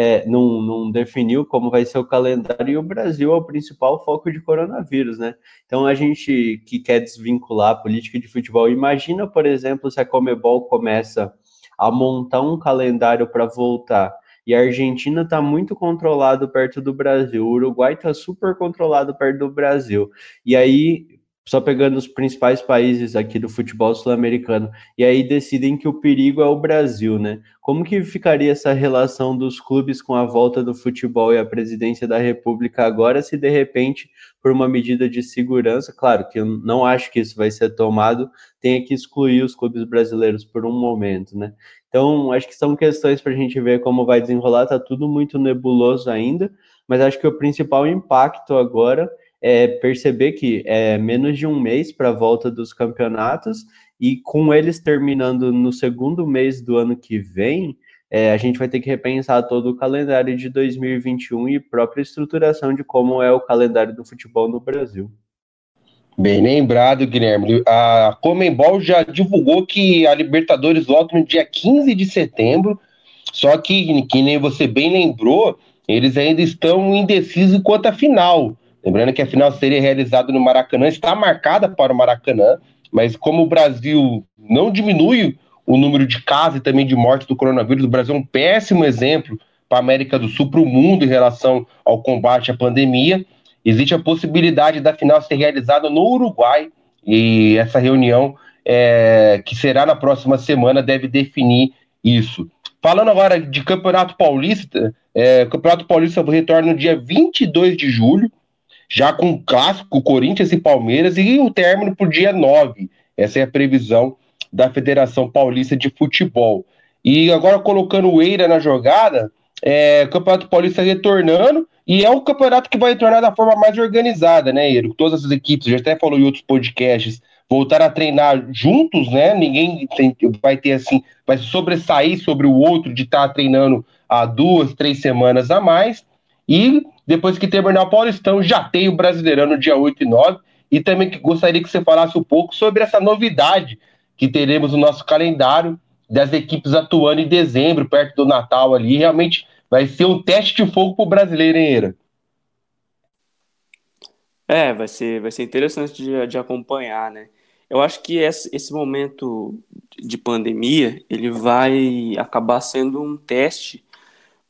é, não, não definiu como vai ser o calendário e o Brasil é o principal foco de coronavírus, né? Então a gente que quer desvincular a política de futebol, imagina, por exemplo, se a Comebol começa a montar um calendário para voltar e a Argentina está muito controlado perto do Brasil, o Uruguai está super controlado perto do Brasil. E aí só pegando os principais países aqui do futebol sul-americano, e aí decidem que o perigo é o Brasil, né? Como que ficaria essa relação dos clubes com a volta do futebol e a presidência da República agora, se de repente, por uma medida de segurança, claro que eu não acho que isso vai ser tomado, tenha que excluir os clubes brasileiros por um momento, né? Então, acho que são questões para a gente ver como vai desenrolar, tá tudo muito nebuloso ainda, mas acho que o principal impacto agora é perceber que é menos de um mês para a volta dos campeonatos e com eles terminando no segundo mês do ano que vem, é, a gente vai ter que repensar todo o calendário de 2021 e própria estruturação de como é o calendário do futebol no Brasil. Bem lembrado, Guilherme. A Comembol já divulgou que a Libertadores volta no dia 15 de setembro, só que, que nem você bem lembrou, eles ainda estão indecisos quanto à final. Lembrando que a final seria realizada no Maracanã, está marcada para o Maracanã, mas como o Brasil não diminui o número de casos e também de mortes do coronavírus, o Brasil é um péssimo exemplo para a América do Sul, para o mundo em relação ao combate à pandemia. Existe a possibilidade da final ser realizada no Uruguai, e essa reunião, é, que será na próxima semana, deve definir isso. Falando agora de Campeonato Paulista, é, Campeonato Paulista retorna no dia 22 de julho, já com o clássico Corinthians e Palmeiras e o término o dia 9. Essa é a previsão da Federação Paulista de Futebol. E agora colocando o Eira na jogada, é, o Campeonato Paulista retornando, e é um campeonato que vai retornar da forma mais organizada, né, Eiro? Todas as equipes, já até falou em outros podcasts, voltar a treinar juntos, né? Ninguém tem, vai ter assim, vai sobressair sobre o outro de estar tá treinando há duas, três semanas a mais. E depois que terminar o Paulistão, já tem o Brasileirão no dia 8 e 9. E também gostaria que você falasse um pouco sobre essa novidade que teremos no nosso calendário das equipes atuando em dezembro, perto do Natal ali. Realmente vai ser um teste de fogo para o brasileiro, hein, Eira? É, vai ser, vai ser interessante de, de acompanhar, né? Eu acho que esse, esse momento de pandemia, ele vai acabar sendo um teste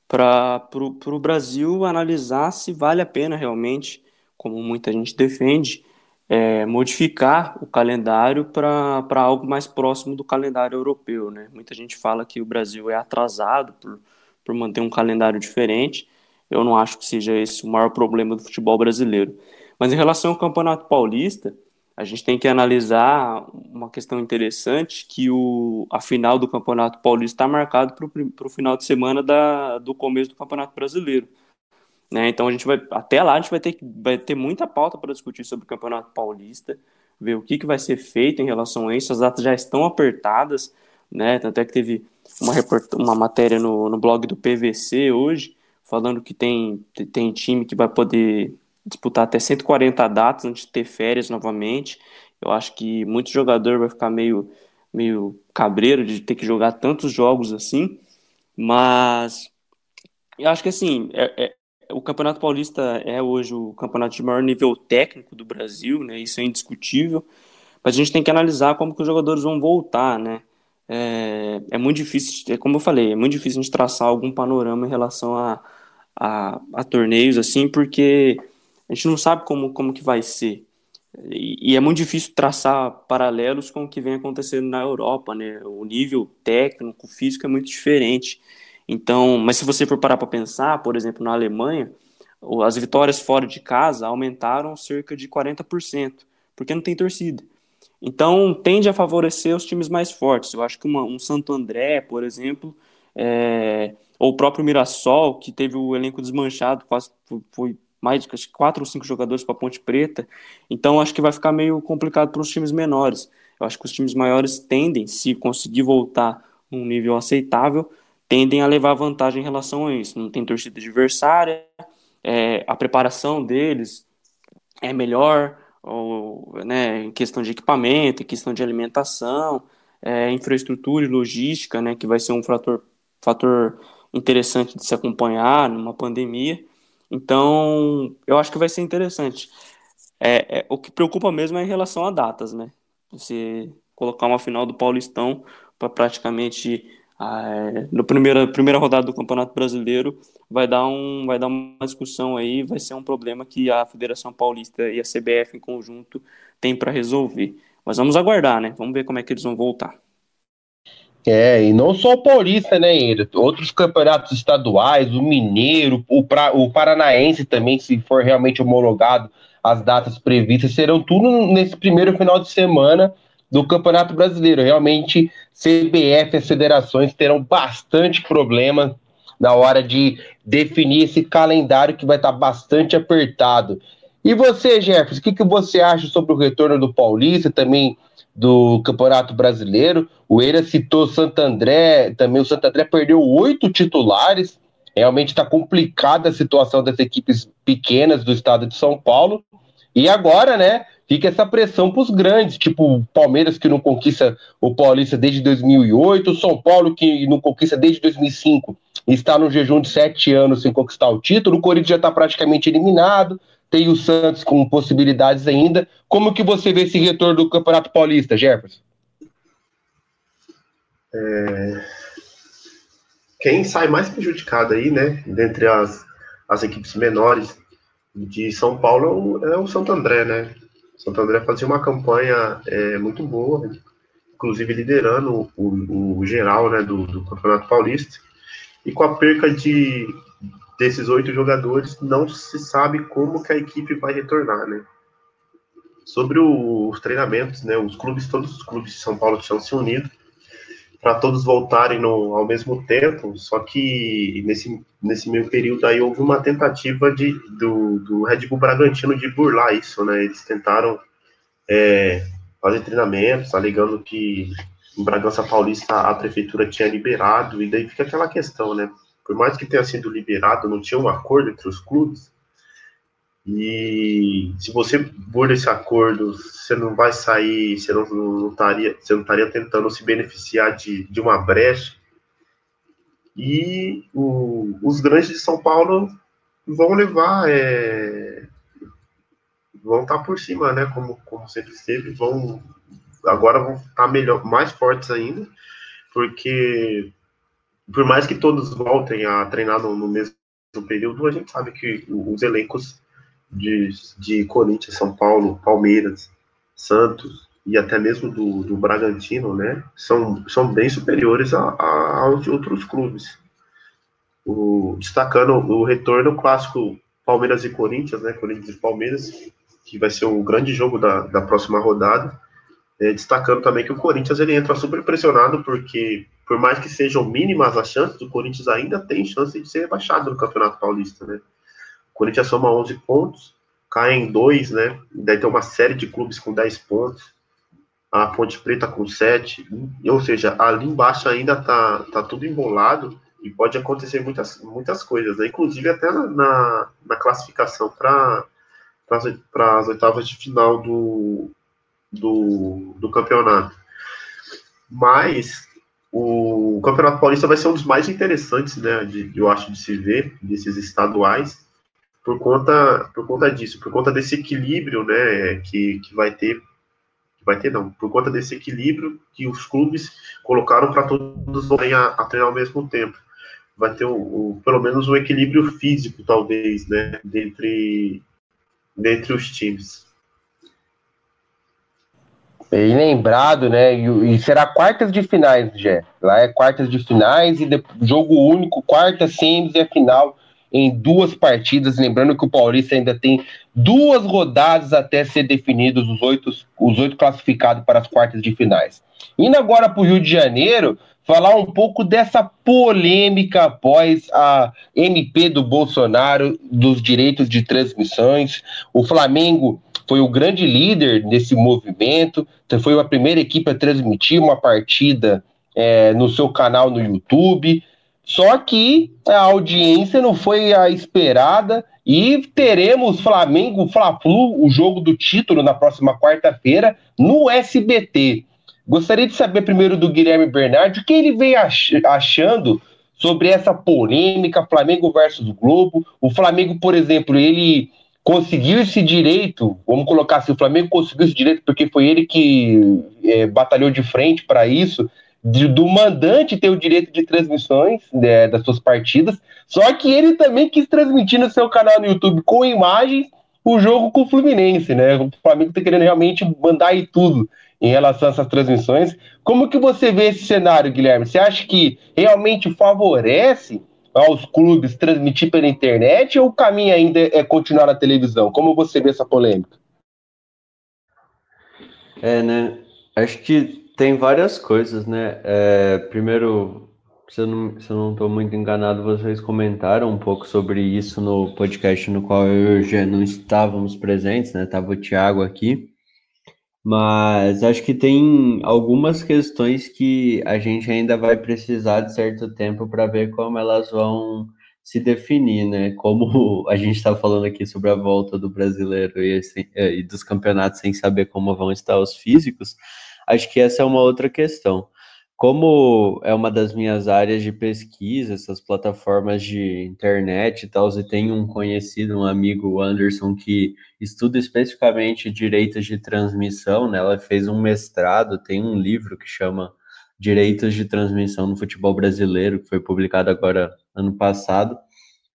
para o Brasil analisar se vale a pena realmente, como muita gente defende, é, modificar o calendário para algo mais próximo do calendário europeu. Né? Muita gente fala que o Brasil é atrasado por, por manter um calendário diferente. Eu não acho que seja esse o maior problema do futebol brasileiro. Mas em relação ao Campeonato Paulista, a gente tem que analisar uma questão interessante, que o, a final do Campeonato Paulista está marcado para o final de semana da, do começo do Campeonato Brasileiro. Né? Então a gente vai, até lá a gente vai ter, vai ter muita pauta para discutir sobre o Campeonato Paulista, ver o que, que vai ser feito em relação a isso, as datas já estão apertadas, né? Tanto é que teve uma, uma matéria no, no blog do PVC hoje, falando que tem, tem time que vai poder disputar até 140 datas antes de ter férias novamente. Eu acho que muito jogador vai ficar meio, meio cabreiro de ter que jogar tantos jogos assim, mas eu acho que assim, é, é, o Campeonato Paulista é hoje o campeonato de maior nível técnico do Brasil, né? Isso é indiscutível. Mas a gente tem que analisar como que os jogadores vão voltar, né? É, é muito difícil, como eu falei, é muito difícil a gente traçar algum panorama em relação a, a, a torneios assim, porque a gente não sabe como, como que vai ser. E, e, é muito difícil traçar paralelos com o que vem acontecendo na Europa, né? O nível técnico, físico é muito diferente. Então, mas se você for parar para pensar, por exemplo, na Alemanha, as vitórias fora de casa aumentaram cerca de 40%, porque não tem torcida. Então, tende a favorecer os times mais fortes. Eu acho que uma, um Santo André, por exemplo, é, ou o próprio Mirassol, que teve o elenco desmanchado, quase foi, mais de quatro ou cinco jogadores para Ponte Preta. Então acho que vai ficar meio complicado para os times menores. Eu acho que os times maiores tendem, se conseguir voltar num nível aceitável, tendem a levar vantagem em relação a isso. Não tem torcida adversária, é, a preparação deles é melhor, ou, né, em questão de equipamento, em questão de alimentação, é, infraestrutura e logística, né, que vai ser um fator, fator interessante de se acompanhar numa pandemia. Então, eu acho que vai ser interessante. É, é, o que preocupa mesmo é em relação a datas, né? Você colocar uma final do Paulistão para praticamente é, no primeira primeira rodada do Campeonato Brasileiro vai dar um vai dar uma discussão aí, vai ser um problema que a Federação Paulista e a CBF em conjunto tem para resolver. Mas vamos aguardar, né? Vamos ver como é que eles vão voltar. É, e não só o Paulista, né, Ira? Outros campeonatos estaduais, o Mineiro, o, pra, o Paranaense também, se for realmente homologado, as datas previstas serão tudo nesse primeiro final de semana do Campeonato Brasileiro. Realmente, CBF e as federações terão bastante problema na hora de definir esse calendário que vai estar bastante apertado. E você, Jefferson, o que, que você acha sobre o retorno do Paulista, também do Campeonato Brasileiro? O Eira citou Santo André, também o Santo André perdeu oito titulares. Realmente está complicada a situação das equipes pequenas do estado de São Paulo. E agora, né, fica essa pressão para os grandes, tipo o Palmeiras que não conquista o Paulista desde 2008, o São Paulo que não conquista desde 2005 está no jejum de sete anos sem conquistar o título, o Corinthians já está praticamente eliminado, tem o Santos com possibilidades ainda. Como que você vê esse retorno do Campeonato Paulista, Jefferson? É... Quem sai mais prejudicado aí, né, dentre as, as equipes menores de São Paulo é o, é Santo André, né? O Santo André fazia uma campanha é, muito boa, inclusive liderando o, o geral né, do, do Campeonato Paulista. E com a perca de desses oito jogadores, não se sabe como que a equipe vai retornar, né? Sobre os treinamentos, né? Os clubes, todos os clubes de São Paulo tinham se unido para todos voltarem no, ao mesmo tempo, só que nesse, nesse meio período aí houve uma tentativa de, do, do Red Bull Bragantino de burlar isso, né? Eles tentaram é, fazer treinamentos, alegando que em Bragança Paulista a prefeitura tinha liberado, e daí fica aquela questão, né? por mais que tenha sido liberado, não tinha um acordo entre os clubes. E se você burla esse acordo, você não vai sair, você não, estaria, você não estaria tentando se beneficiar de, de uma brecha. E o, os grandes de São Paulo vão levar, é, vão estar por cima, né? Como, como sempre esteve, vão agora vão estar melhor, mais fortes ainda, porque por mais que todos voltem a treinar no, no mesmo período, a gente sabe que os elencos de, de Corinthians, São Paulo, Palmeiras, Santos e até mesmo do, do Bragantino, né, são, são bem superiores a, a, aos outros clubes. O, destacando o retorno clássico Palmeiras e Corinthians, né, Corinthians e Palmeiras, que vai ser o grande jogo da, da próxima rodada, é, destacando também que o Corinthians ele entra super pressionado porque por mais que sejam mínimas as chances, o Corinthians ainda tem chance de ser rebaixado no Campeonato Paulista, né? O Corinthians soma 11 pontos, cai em 2, né? Daí tem uma série de clubes com 10 pontos, a Ponte Preta com 7, ou seja, ali embaixo ainda tá, tá tudo embolado e pode acontecer muitas, muitas coisas, né? Inclusive até na, na, na classificação para as oitavas de final do, do, do campeonato. Mas o Campeonato Paulista vai ser um dos mais interessantes, né, de, eu acho, de se ver, desses estaduais, por conta, por conta disso, por conta desse equilíbrio, né, que, que vai ter, vai ter não, por conta desse equilíbrio que os clubes colocaram para todos voltarem a, a, treinar ao mesmo tempo. Vai ter, o, pelo menos, um equilíbrio físico, talvez, né, dentre, dentre os times. Bem lembrado, né? E, e, será quartas de finais, Jé. Lá é quartas de finais e de, jogo único, quarta, semis e a final. em duas partidas. Lembrando que o Paulista ainda tem duas rodadas até ser definidos os oito, os oito classificados para as quartas de finais. Indo agora para o Rio de Janeiro, falar um pouco dessa polêmica após a MP do Bolsonaro dos direitos de transmissões. O Flamengo foi o grande líder desse movimento, foi a primeira equipe a transmitir uma partida é, no seu canal no YouTube. Só que a audiência não foi a esperada e teremos Flamengo Fla-Flu, o jogo do título na próxima quarta-feira no SBT. Gostaria de saber primeiro do Guilherme Bernardi o que ele vem achando sobre essa polêmica Flamengo versus Globo. O Flamengo, por exemplo, ele conseguiu esse direito, vamos colocar assim, o Flamengo conseguiu esse direito porque foi ele que é, batalhou de frente para isso de, do mandante ter o direito de transmissões né, das suas partidas, só que ele também quis transmitir no seu canal no YouTube com imagens o jogo com o Fluminense, né? O Flamengo está querendo realmente mandar aí tudo em relação a essas transmissões. Como que você vê esse cenário, Guilherme? Você acha que realmente favorece aos clubes transmitir pela internet ou o caminho ainda é continuar na televisão? Como você vê essa polêmica? É, né? Acho que tem várias coisas, né? É, primeiro, se eu, não, estou muito enganado, vocês comentaram um pouco sobre isso no podcast no qual eu já não estávamos presentes, né? Tava o Thiago aqui. Mas acho que tem algumas questões que a gente ainda vai precisar de certo tempo para ver como elas vão se definir, né? Como [laughs] a gente está falando aqui sobre a volta do brasileiro e, esse, e dos campeonatos sem saber como vão estar os físicos Acho que essa é uma outra questão. Como é uma das minhas áreas de pesquisa, essas plataformas de internet e tal, e tem um conhecido, um amigo, Anderson, que estuda especificamente direitos de transmissão, né? Ela fez um mestrado, tem um livro que chama Direitos de Transmissão no Futebol Brasileiro, que foi publicado agora ano passado.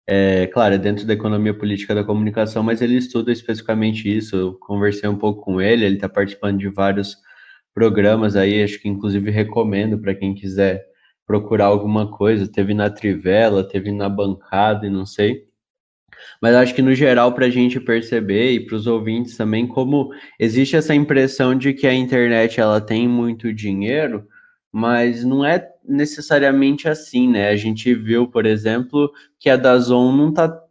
É, claro, é dentro da economia política da comunicação, mas ele estuda especificamente isso. Eu conversei um pouco com ele, ele está participando de vários programas aí, acho que inclusive recomendo para quem quiser procurar alguma coisa. Teve na Trivela, teve na bancada e não sei. Mas acho que no geral, para a gente perceber e para os ouvintes também, como existe essa impressão de que a internet ela tem muito dinheiro, mas não é necessariamente assim, né? A gente viu, por exemplo, que a Dazon não está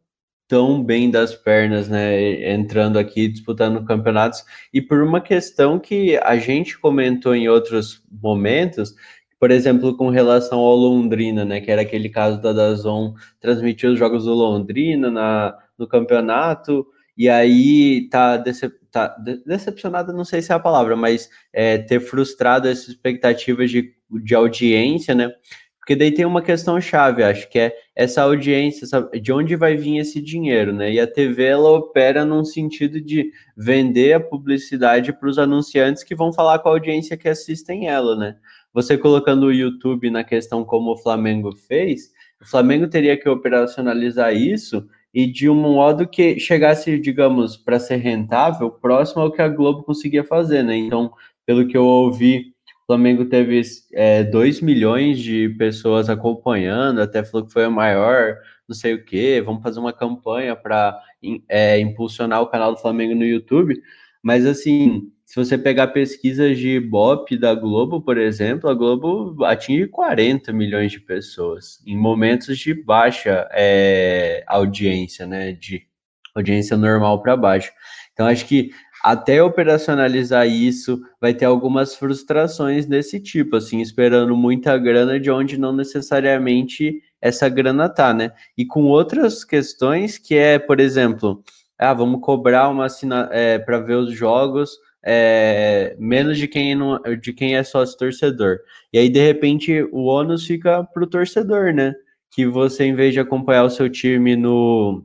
tão bem das pernas, né? Entrando aqui, disputando campeonatos, e por uma questão que a gente comentou em outros momentos, por exemplo, com relação ao Londrina, né? Que era aquele caso da Dazon transmitir os jogos do Londrina na, no campeonato, e aí tá, decep tá decepcionada, não sei se é a palavra, mas é, ter frustrado essas expectativas de, de audiência, né? Porque daí tem uma questão chave, acho que é essa audiência, de onde vai vir esse dinheiro, né? E a TV ela opera num sentido de vender a publicidade para os anunciantes que vão falar com a audiência que assistem ela, né? Você colocando o YouTube na questão como o Flamengo fez, o Flamengo teria que operacionalizar isso e de um modo que chegasse, digamos, para ser rentável, próximo ao que a Globo conseguia fazer, né? Então, pelo que eu ouvi Flamengo teve é, 2 milhões de pessoas acompanhando, até falou que foi a maior, não sei o que, vamos fazer uma campanha para é, impulsionar o canal do Flamengo no YouTube. Mas assim, se você pegar pesquisas de Ibope da Globo, por exemplo, a Globo atinge 40 milhões de pessoas em momentos de baixa é, audiência, né? De audiência normal para baixo. Então, acho que até operacionalizar isso, vai ter algumas frustrações desse tipo, assim, esperando muita grana de onde não necessariamente essa grana tá, né? E com outras questões que é, por exemplo, ah, vamos cobrar uma assina é, para ver os jogos é, menos de quem, não, de quem é sócio torcedor. E aí, de repente, o ônus fica para o torcedor, né? Que você, em vez de acompanhar o seu time no,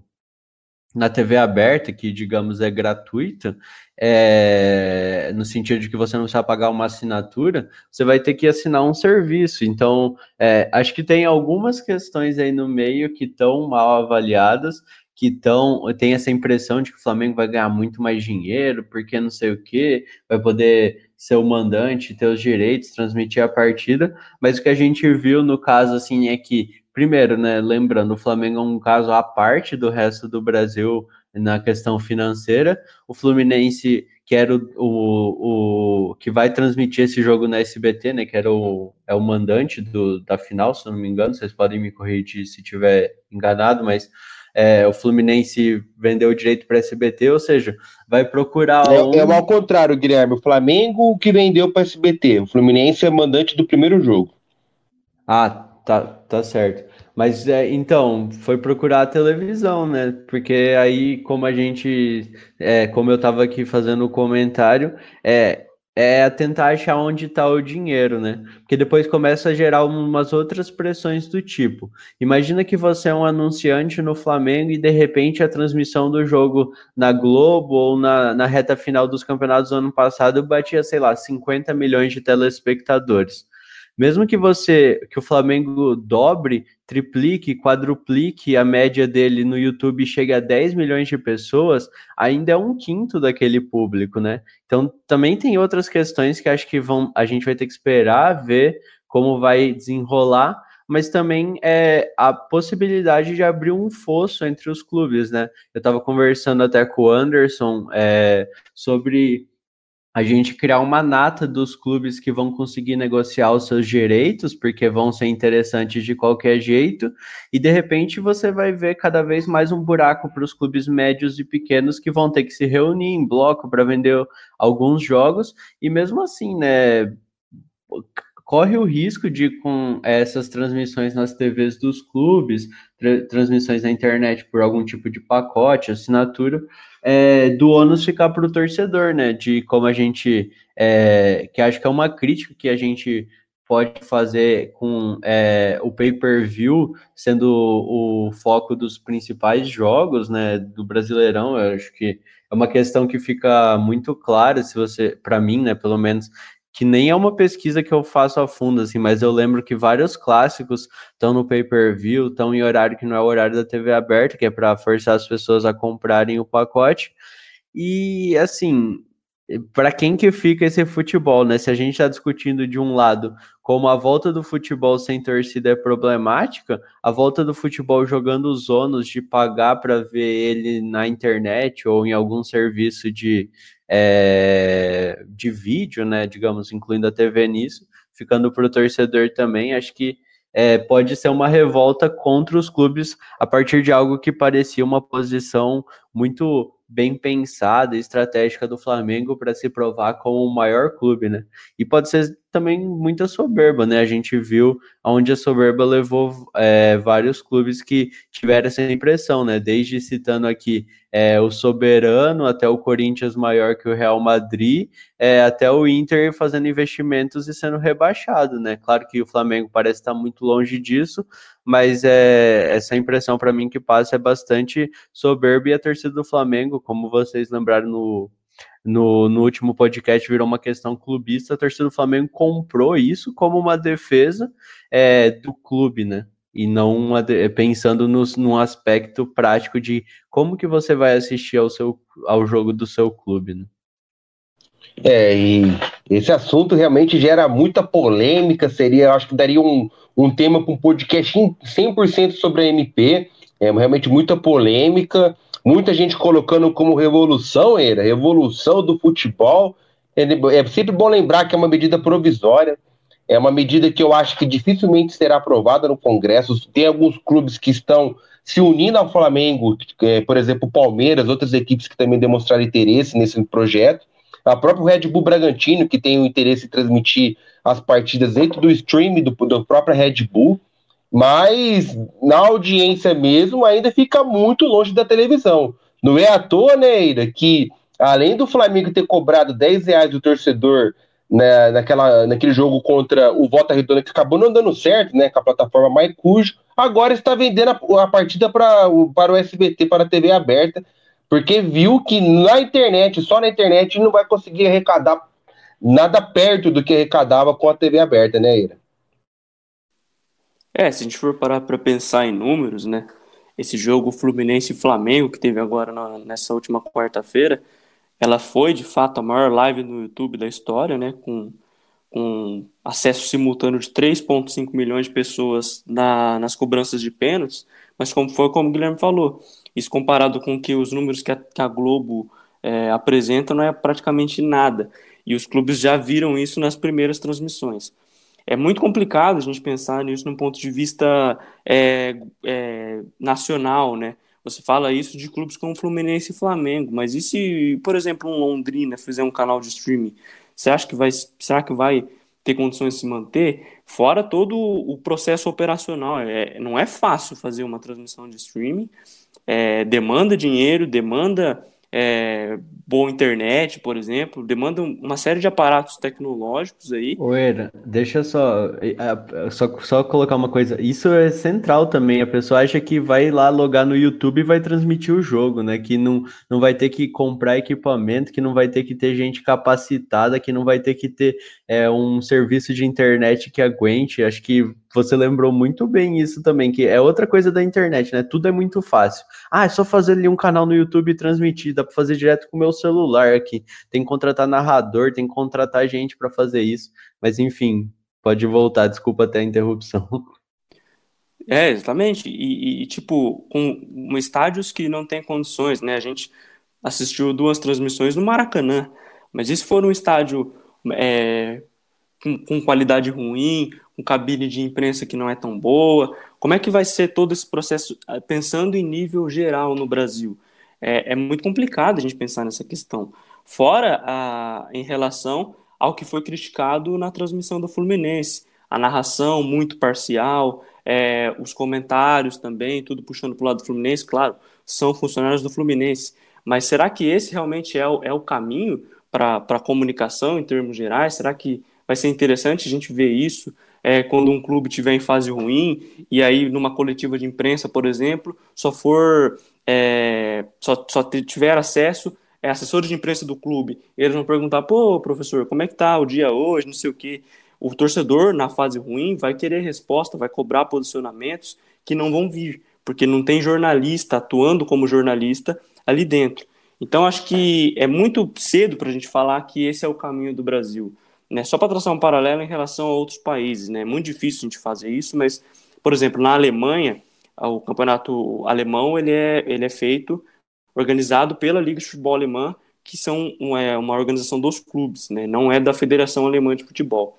na TV aberta, que digamos é gratuita, é, no sentido de que você não precisa pagar uma assinatura, você vai ter que assinar um serviço. Então, é, acho que tem algumas questões aí no meio que estão mal avaliadas, que estão tem essa impressão de que o Flamengo vai ganhar muito mais dinheiro, porque não sei o que, vai poder ser o mandante, ter os direitos, transmitir a partida, mas o que a gente viu no caso assim é que primeiro, né, lembrando, o Flamengo é um caso à parte do resto do Brasil na questão financeira. O Fluminense, que era o, o, o, que vai transmitir esse jogo na SBT, né? Que era o, é o mandante do, da final, se eu não me engano. Vocês podem me corrigir se tiver enganado, mas é, o Fluminense vendeu o direito para a SBT, ou seja, vai procurar. É, um... é ao contrário, Guilherme. O Flamengo que vendeu para a SBT. O Fluminense é mandante do primeiro jogo. Ah, tá, tá certo. Mas é, então, foi procurar a televisão, né? Porque aí, como a gente, é, como eu estava aqui fazendo o comentário, é, é tentar achar onde está o dinheiro, né? Porque depois começa a gerar umas outras pressões do tipo. Imagina que você é um anunciante no Flamengo e de repente a transmissão do jogo na Globo ou na, na reta final dos campeonatos do ano passado batia, sei lá, 50 milhões de telespectadores. Mesmo que você, que o Flamengo dobre, triplique, quadruplique a média dele no YouTube chegue a 10 milhões de pessoas, ainda é um quinto daquele público, né? Então também tem outras questões que acho que vão, a gente vai ter que esperar ver como vai desenrolar, mas também é a possibilidade de abrir um fosso entre os clubes, né? Eu estava conversando até com o Anderson é, sobre a gente criar uma nata dos clubes que vão conseguir negociar os seus direitos, porque vão ser interessantes de qualquer jeito, e de repente você vai ver cada vez mais um buraco para os clubes médios e pequenos que vão ter que se reunir em bloco para vender alguns jogos, e mesmo assim, né? Corre o risco de, com essas transmissões nas TVs dos clubes, tra transmissões na internet por algum tipo de pacote, assinatura, é, do ônus ficar para o torcedor, né? De como a gente. É, que acho que é uma crítica que a gente pode fazer com é, o pay-per-view sendo o, o, foco dos principais jogos, né, do Brasileirão. Eu acho que é uma questão que fica muito clara, se você, para mim, né, pelo menos, que nem é uma pesquisa que eu faço a fundo, assim, mas eu lembro que vários clássicos estão no pay-per-view, estão em horário que não é o horário da TV aberta, que é para forçar as pessoas a comprarem o pacote. E, assim, para quem que fica esse futebol, né? Se a gente está discutindo de um lado como a volta do futebol sem torcida é problemática, a volta do futebol jogando os ônus de pagar para ver ele na internet ou em algum serviço de, é, de vídeo, né? Digamos, incluindo a TV nisso, ficando para o torcedor também, acho que é, pode ser uma revolta contra os clubes a partir de algo que parecia uma posição muito bem pensada e estratégica do Flamengo para se provar como o maior clube, né? E pode ser também muita soberba, né? A gente viu onde a soberba levou é, vários clubes que tiveram essa impressão, né? Desde citando aqui é, o Soberano até o Corinthians maior que o Real Madrid, é, até o Inter fazendo investimentos e sendo rebaixado, né? Claro que o Flamengo parece estar muito longe disso, mas é, essa impressão para mim que passa é bastante soberba e a torcida do Flamengo, como vocês lembraram no, no, no último podcast, virou uma questão clubista, a torcida do Flamengo comprou isso como uma defesa é, do clube, né? E não uma, pensando no, num aspecto prático de como que você vai assistir ao, seu, ao jogo do seu clube, né? É, e esse assunto realmente gera muita polêmica, seria, acho que daria um, um tema para um podcast 100% sobre a MP, é realmente muita polêmica, muita gente colocando como revolução, era revolução do futebol, é, sempre bom lembrar que é uma medida provisória, é uma medida que eu acho que dificilmente será aprovada no Congresso. Tem alguns clubes que estão se unindo ao Flamengo, é, por exemplo, Palmeiras, outras equipes que também demonstraram interesse nesse projeto. A própria Red Bull Bragantino, que tem o interesse em transmitir as partidas dentro do stream do, do próprio Red Bull, mas na audiência mesmo ainda fica muito longe da televisão. Não é à toa, né, que além do Flamengo ter cobrado 10 reais do torcedor né, naquela, naquele jogo contra o Volta Redonda, que acabou não dando certo, né, com a plataforma MyCujo, agora está vendendo a, a partida pra, para o SBT, para a TV aberta, porque viu que na internet, só na internet, não vai conseguir arrecadar nada perto do que arrecadava com a TV aberta, né, Ira? É, se a gente for parar para pensar em números, né, esse jogo Fluminense e Flamengo que teve agora na, nessa última quarta-feira, ela foi de fato a maior live no YouTube da história, né, com, com acesso simultâneo de 3,5 milhões de pessoas na, nas cobranças de pênaltis, mas como foi como o Guilherme falou, isso comparado com que os números que a, que a Globo é, apresenta não é praticamente nada. E os clubes já viram isso nas primeiras transmissões. É muito complicado a gente pensar nisso num ponto de vista é, é, nacional, né? Você fala isso de clubes como Fluminense e Flamengo, mas e se, por exemplo, um Londrina fizer um canal de streaming? Você acha que vai, será que vai ter condições de se manter? Fora todo o processo operacional, é, não é fácil fazer uma transmissão de streaming, é, demanda dinheiro, demanda é, boa internet, por exemplo, demanda uma série de aparatos tecnológicos aí. Oeira, deixa só, só, só colocar uma coisa. Isso é central também. A pessoa acha que vai lá logar no YouTube e vai transmitir o jogo, né? Que não, não vai ter que comprar equipamento, que não vai ter que ter gente capacitada, que não vai ter que ter é, um serviço de internet que aguente. Acho que você lembrou muito bem isso também, que é outra coisa da internet, né? Tudo é muito fácil. Ah, é só fazer ali um canal no YouTube e transmitir, dá para fazer direto com o meu celular aqui. Tem que contratar narrador, tem que contratar gente para fazer isso. Mas enfim, pode voltar, desculpa até a interrupção. [laughs] É, exatamente. E, e tipo, com estádios que não tem condições, né? A gente assistiu duas transmissões no Maracanã, mas isso for um estádio é, com, com qualidade ruim, com cabine de imprensa que não é tão boa? Como é que vai ser todo esse processo, ah, pensando em nível geral no Brasil? É, é muito complicado a gente pensar nessa questão. Fora a, em relação ao que foi criticado na transmissão do Fluminense, a narração muito parcial, é, os comentários também, tudo puxando para o lado do Fluminense, claro, são funcionários do Fluminense. Mas será que esse realmente é o, é o caminho para a comunicação em termos gerais? Será que vai ser interessante a gente ver isso é, quando um clube tiver em fase ruim e aí numa coletiva de imprensa, por exemplo, só for é, só, só tiver acesso é assessores de imprensa do clube, eles vão perguntar, pô, professor, como é que tá o dia hoje, não sei o quê. O torcedor, na fase ruim, vai querer resposta, vai cobrar posicionamentos que não vão vir, porque não tem jornalista atuando como jornalista ali dentro. Então, acho que é muito cedo para a gente falar que esse é o caminho do Brasil. Né? Só para traçar um paralelo em relação a outros países, né? É muito difícil a gente fazer isso, mas, por exemplo, na Alemanha, o campeonato alemão ele é, ele é feito, organizado pela Liga de Futebol Alemã, que são uma, é uma organização dos clubes, né? não é da Federação Alemã de Futebol.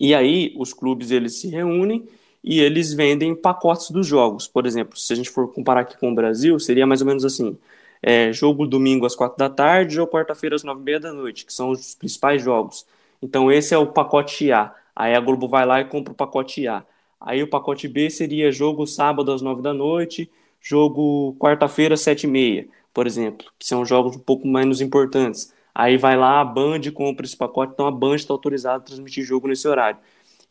E aí os clubes eles se reúnem e eles vendem pacotes dos jogos. Por exemplo, se a gente for comparar aqui com o Brasil, seria mais ou menos assim: é, jogo domingo às quatro da tarde ou quarta-feira às nove e meia da noite, que são os principais jogos. Então esse é o pacote A. Aí a Globo vai lá e compra o pacote A. Aí o pacote B seria jogo sábado às nove da noite, jogo quarta-feira às sete e meia, por exemplo, que são jogos um pouco menos importantes. Aí vai lá, a Band compra esse pacote, então a Band está autorizada a transmitir jogo nesse horário.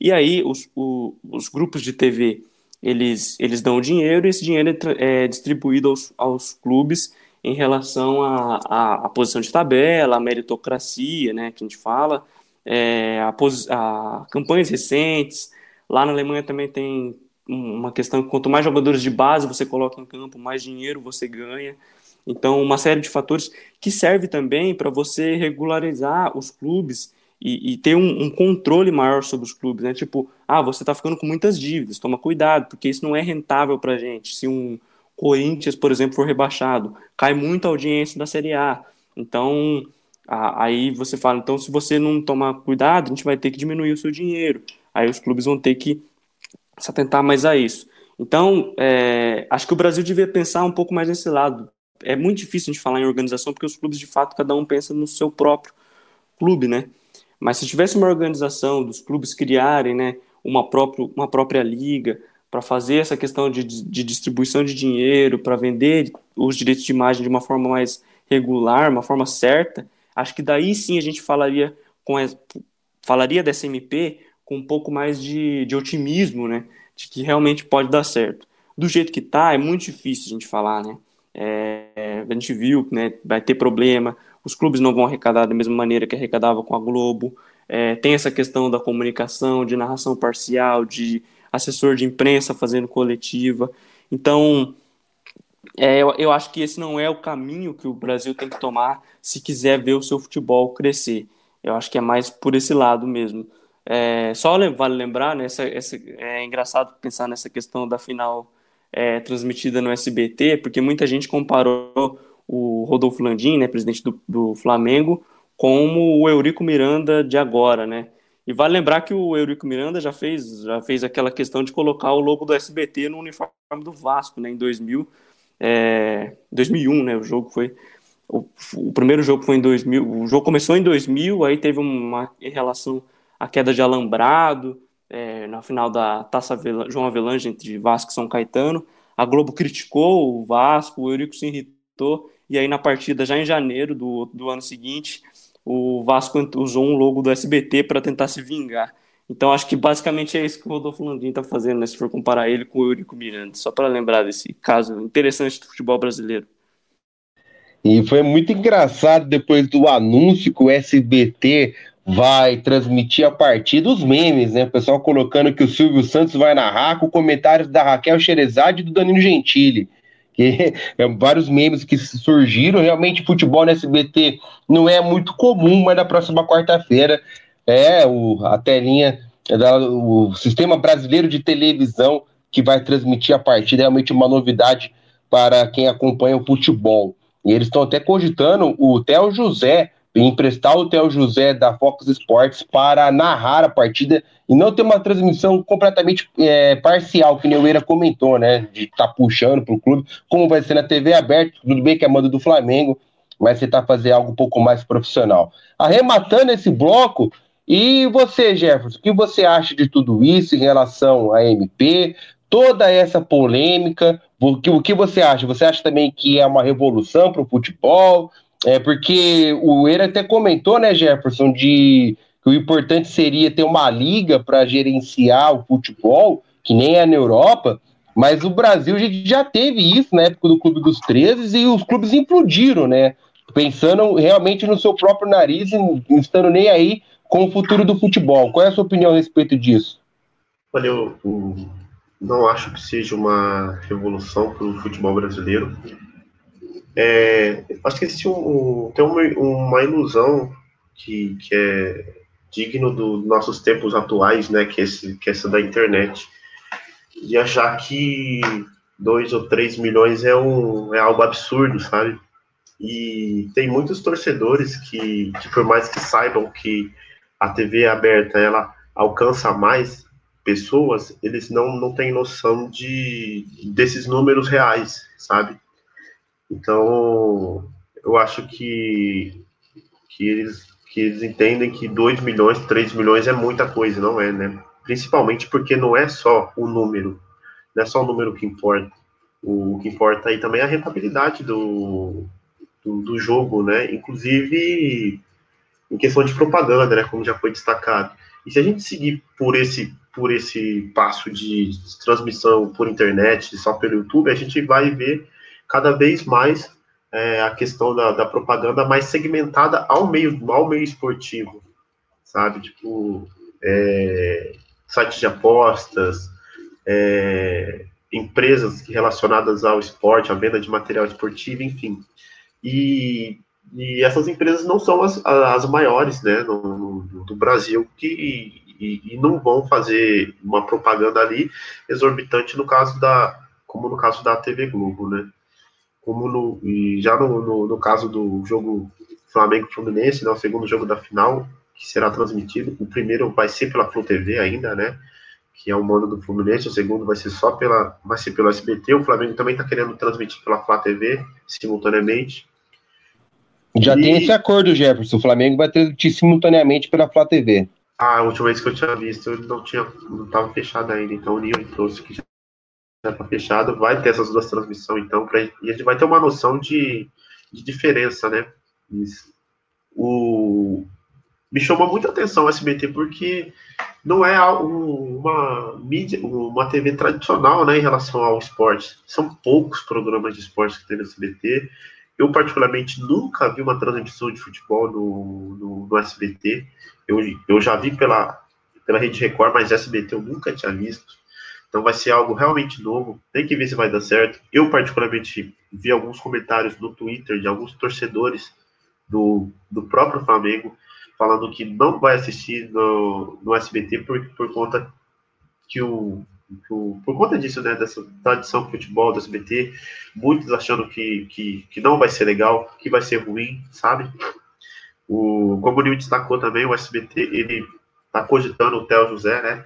E aí os, o, os grupos de TV, eles, eles dão dinheiro e esse dinheiro é, é distribuído aos, aos clubes em relação à posição de tabela, a meritocracia, né, que a gente fala, é, a, a, campanhas recentes. Lá na Alemanha também tem uma questão que quanto mais jogadores de base você coloca em campo, mais dinheiro você ganha. Então, uma série de fatores que serve também para você regularizar os clubes e, e ter um, um, controle maior sobre os clubes, né? Tipo, ah, você está ficando com muitas dívidas, toma cuidado, porque isso não é rentável para gente. Se um, Corinthians, por exemplo, for rebaixado, cai muito a audiência da Série A. Então, aí você fala, então se você não tomar cuidado, a gente vai ter que diminuir o seu dinheiro. Aí os clubes vão ter que se atentar mais a isso. Então, é, acho que o Brasil devia pensar um pouco mais nesse lado. É muito difícil a gente falar em organização, porque os clubes, de fato, cada um pensa no seu próprio clube, né? Mas se tivesse uma organização dos clubes criarem, né, uma, próprio, uma própria liga, para fazer essa questão de, de distribuição de dinheiro, para vender os direitos de imagem de uma forma mais regular, uma forma certa, acho que daí sim a gente falaria com falaria dessa MP com um pouco mais de, de otimismo, né, de que realmente pode dar certo. Do jeito que tá, é muito difícil a gente falar, né. É, a gente viu, né, vai ter problema, os clubes não vão arrecadar da mesma maneira que arrecadava com a Globo. É, tem essa questão da comunicação, de narração parcial, de assessor de imprensa fazendo coletiva. Então, é, eu, eu acho que esse não é o caminho que o Brasil tem que tomar se quiser ver o seu futebol crescer. Eu acho que é mais por esse lado mesmo. É, só vale lembrar, né, essa, essa, é engraçado pensar nessa questão da final é, transmitida no SBT, porque muita gente comparou o Rodolfo Landim, né, presidente do, do Flamengo, como o Eurico Miranda de agora, né? E vale lembrar que o Eurico Miranda já fez, já fez aquela questão de colocar o logo do SBT no uniforme do Vasco, né, em 2000, é, 2001, né, o jogo foi o, o, primeiro jogo foi em 2000, o jogo começou em 2000, aí teve uma em relação à queda de alambrado, é, na final da Taça João Avelange entre Vasco e São Caetano, a Globo criticou o Vasco, o Eurico se irritou, e aí na partida já em janeiro do, do ano seguinte, o Vasco usou um logo do SBT para tentar se vingar. Então acho que basicamente é isso que o Rodolfo Landim está fazendo, né, se for comparar ele com o Eurico Miranda, só para lembrar desse caso interessante do futebol brasileiro. E foi muito engraçado depois do anúncio que o SBT vai transmitir a partida, os memes, né? O pessoal colocando que o Silvio Santos vai narrar com comentários da Raquel Xerezade e do Danilo Gentili que [laughs] é, vários memes que surgiram. Realmente, futebol no SBT não é muito comum, mas na próxima quarta-feira é o, a telinha, da, o Sistema Brasileiro de Televisão que vai transmitir a partida. É realmente uma novidade para quem acompanha o futebol. E eles estão até cogitando o Theo José emprestar o Theo José da Fox Sports para narrar a partida e não ter uma transmissão completamente é, parcial, que o Eira comentou, né? De estar tá puxando para o clube, como vai ser na TV aberta, tudo bem que é mando do Flamengo, mas tentar fazer algo um pouco mais profissional. Arrematando esse bloco, e você, Jefferson, o que você acha de tudo isso em relação à MP? Toda essa polêmica, o que, o que você acha? Você acha também que é uma revolução para o futebol? É porque o Eira até comentou, né, Jefferson, de que o importante seria ter uma liga para gerenciar o futebol, que nem é na Europa, mas o Brasil já teve isso na época do Clube dos 13 e os clubes implodiram, né? Pensando realmente no seu próprio nariz e não estando nem aí com o futuro do futebol. Qual é a sua opinião a respeito disso? Olha, eu, eu não acho que seja uma revolução para o futebol brasileiro. É, acho que existe um, tem uma, uma ilusão que, que é digno dos nossos tempos atuais, né, que, é esse, que é essa da internet, de achar que 2 ou 3 milhões é, um, é algo absurdo, sabe? E tem muitos torcedores que, que, por mais que saibam que a TV aberta ela alcança mais pessoas, eles não, não têm noção de, desses números reais, sabe? Então, eu acho que, que, eles, que eles entendem que 2 milhões, 3 milhões é muita coisa, não é, né? Principalmente porque não é só o número, não é só o número que importa. O que importa aí também é a rentabilidade do, do, do jogo, né? Inclusive em questão de propaganda, né? Como já foi destacado. E se a gente seguir por esse por esse passo de transmissão por internet, só pelo YouTube, a gente vai ver cada vez mais é, a questão da, da, propaganda mais segmentada ao meio, ao meio esportivo, sabe? Tipo, é, sites de apostas, é, empresas relacionadas ao esporte, à venda de material esportivo, enfim. E, e essas empresas não são as, as maiores, né, no, no do Brasil, que e, e, não vão fazer uma propaganda ali exorbitante no caso da, como no caso da TV Globo, né? como no, e já no, no, no caso do jogo Flamengo-Fluminense, né, o segundo jogo da final, que será transmitido, o primeiro vai ser pela Flu TV ainda, né, que é o mando do Fluminense, o segundo vai ser só pela, vai ser pelo SBT, o Flamengo também está querendo transmitir pela Flá TV, simultaneamente. Já e... tem esse acordo, Jefferson, o Flamengo vai transmitir simultaneamente pela Flá TV. Ah, a última vez que eu tinha visto, ele não tinha, não estava fechado ainda, então o Nil trouxe que já tá fechado, vai ter essas duas transmissões, então, pra, e a gente vai ter uma noção de, de diferença, né? O, me chamou muita atenção o SBT porque não é uma mídia, uma TV tradicional, né, em relação ao esporte. São poucos programas de esporte que tem no SBT. Eu, particularmente, nunca vi uma transmissão de futebol no, no, no SBT. Eu, eu já vi pela, pela Rede Record, mas SBT eu nunca tinha visto. Então vai ser algo realmente novo. Tem que ver se vai dar certo. Eu, particularmente, vi alguns comentários no Twitter de alguns torcedores do, do próprio Flamengo falando que não vai assistir no, no SBT por, por conta que o, o, por conta disso, né, dessa tradição de futebol do SBT, muitos achando que, que, que não vai ser legal, que vai ser ruim, sabe? O, como o Nil destacou também, o SBT, ele está cogitando o Theo José, né,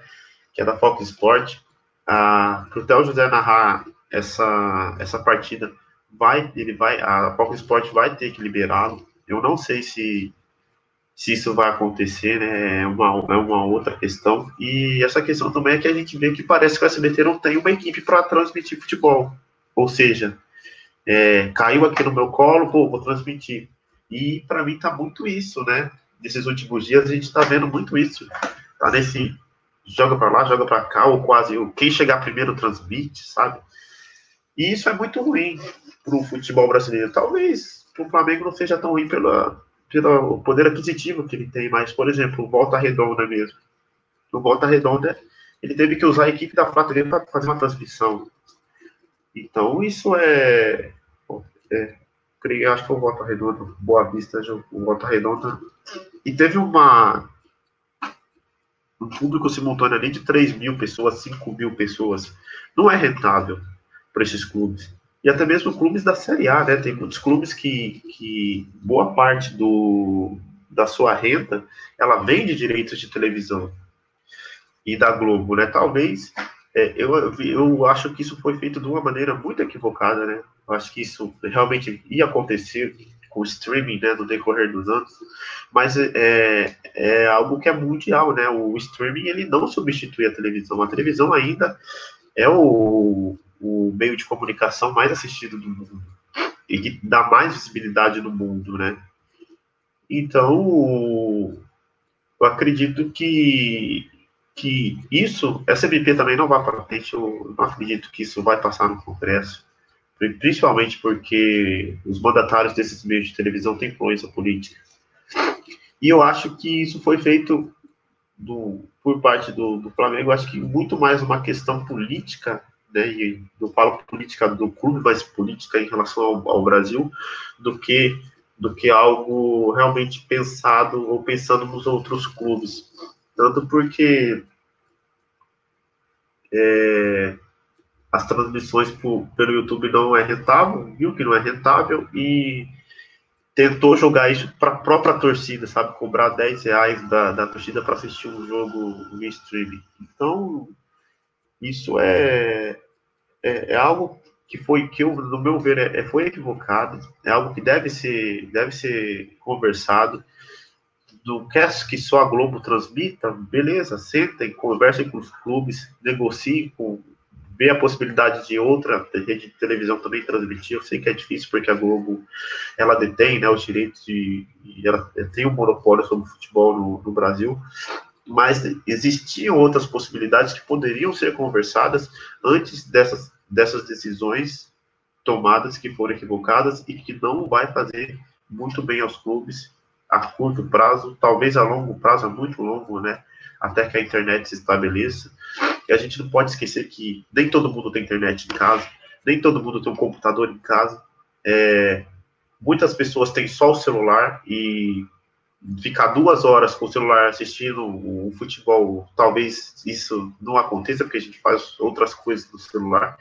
que é da Fox Sport, para o Theo José narrar essa, essa partida, vai, ele vai, a Fox Sport vai ter que liberá-lo. Eu não sei se se isso vai acontecer, né, é uma, é uma outra questão. E essa questão também é que a gente vê que parece que o SBT não tem uma equipe para transmitir futebol. Ou seja, é, caiu aqui no meu colo, pô, vou transmitir. E para mim tá muito isso, né? Nesses últimos dias a gente tá vendo muito isso. Tá nesse joga para lá, joga para cá, ou quase quem chegar primeiro transmite, sabe? E isso é muito ruim pro futebol brasileiro. Talvez pro Flamengo não seja tão ruim pela, pelo poder aquisitivo que ele tem, mas, por exemplo, o Volta Redonda mesmo. O Volta Redonda, ele teve que usar a equipe da Flá para fazer uma transmissão. Então, isso é, é acho que foi o Volta Redonda, Boa Vista, o Volta Redonda. E teve uma um público simultâneo ali de 3 mil pessoas, 5 mil pessoas. Não é rentável para esses clubes e até mesmo clubes da Série A, né? Tem muitos clubes que, que boa parte do, da sua renda ela vem de direitos de televisão e da Globo, né? Talvez é, eu, eu acho que isso foi feito de uma maneira muito equivocada, né? Eu acho que isso realmente ia acontecer com o streaming, né, no decorrer dos anos, mas é, é algo que é mundial, né? O streaming ele não substitui a televisão, a televisão ainda é o, o meio de comunicação mais assistido do mundo e que dá mais visibilidade no mundo, né? Então, eu acredito que que isso, essa MP também não vai para frente, eu não acredito que isso vai passar no Congresso, principalmente porque os mandatários desses meios de televisão têm influência política. E eu acho que isso foi feito do, por parte do, do Flamengo, acho que muito mais uma questão política né, e não falo política do clube, mas política em relação ao, ao, Brasil, do que do que algo realmente pensado ou pensando nos outros clubes. Tanto porque é, as transmissões por, pelo YouTube não é rentável, viu que não é rentável e tentou jogar isso para a própria torcida, sabe? Cobrar 10 reais da, da torcida para assistir um jogo no streaming. Então, isso é, é, é, algo que foi que eu, no meu ver é, é, foi equivocado é algo que deve ser deve ser conversado do que só a Globo transmita beleza sentem conversem com os clubes negociem com vê a possibilidade de outra rede de televisão também transmitir. Eu sei que é difícil porque a Globo ela detém né, os direitos de ela tem um monopólio sobre o futebol no, no Brasil, mas existiam outras possibilidades que poderiam ser conversadas antes dessas, dessas decisões tomadas que foram equivocadas e que não vai fazer muito bem aos clubes a curto prazo, talvez a longo prazo, a muito longo, né? Até que a internet se estabeleça. E a gente não pode esquecer que nem todo mundo tem internet em casa, nem todo mundo tem um computador em casa. É, muitas pessoas têm só o celular e ficar duas horas com o celular assistindo o futebol, talvez isso não aconteça, porque a gente faz outras coisas no celular.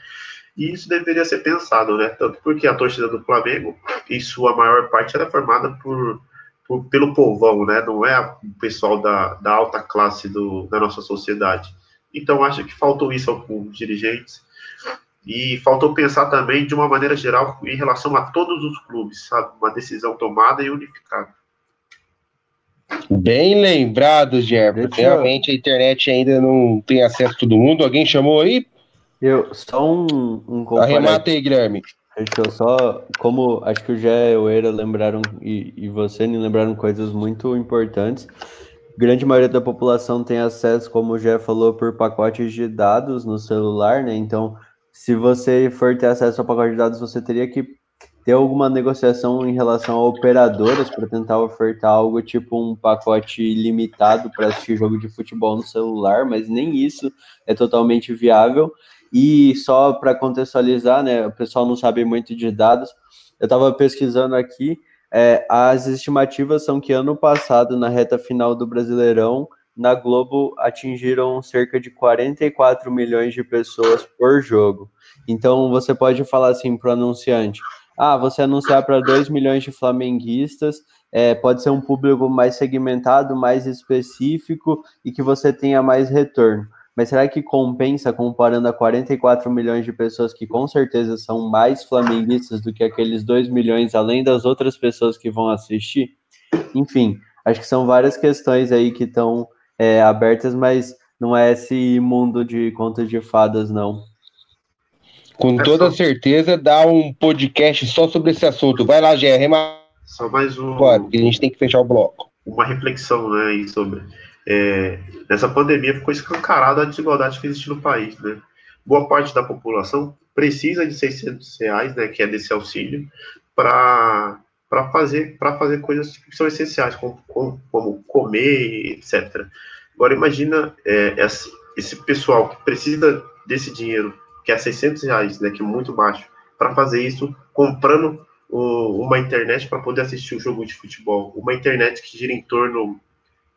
E isso deveria ser pensado, né? Tanto porque a torcida do Flamengo, em sua maior parte, era é formada por, por pelo povão, né? Não é o pessoal da, da alta classe do, da nossa sociedade. Então, acho que faltou isso aos dirigentes. E faltou pensar também, de uma maneira geral, em relação a todos os clubes, sabe? Uma decisão tomada e unificada. Bem lembrado, Gerber. Realmente a internet ainda não tem acesso a todo mundo. Alguém chamou aí? Eu, só um, um Arremata aí, Guilherme. Deixa eu só, como acho que o Jé e o Eira lembraram, e, e você me lembraram coisas muito importantes. Grande maioria da população tem acesso, como o Jé falou, por pacotes de dados no celular, né? Então, se você for ter acesso ao pacote de dados, você teria que ter alguma negociação em relação a operadoras para tentar ofertar algo tipo um pacote limitado para assistir jogo de futebol no celular, mas nem isso é totalmente viável. E só para contextualizar, né, o pessoal não sabe muito de dados. Eu estava pesquisando aqui, É, as estimativas são que ano passado, na reta final do Brasileirão, na Globo atingiram cerca de 44 milhões de pessoas por jogo. Então você pode falar assim para o anunciante: ah, você anunciar para 2 milhões de flamenguistas, é, pode ser um público mais segmentado, mais específico e que você tenha mais retorno. Mas será que compensa comparando a 44 milhões de pessoas que com certeza são mais flamenguistas do que aqueles 2 milhões, além das outras pessoas que vão assistir? Enfim, acho que são várias questões aí que estão é, abertas, mas não é esse mundo de contos de fadas, não. Com toda certeza, dá um podcast só sobre esse assunto. Vai lá, Gé, Só mais um. Agora, a gente tem que fechar o bloco. Uma reflexão, né, aí sobre é, nessa pandemia ficou escancarada a desigualdade que existe no país, né? Boa parte da população precisa de 600 reais, né, que é desse auxílio, para para fazer para fazer coisas que são essenciais, como, como, comer, etc. Agora imagina é, esse pessoal que precisa desse dinheiro, que é 600 reais, né, que é muito baixo, para fazer isso comprando o, uma internet para poder assistir o jogo de futebol, uma internet que gira em torno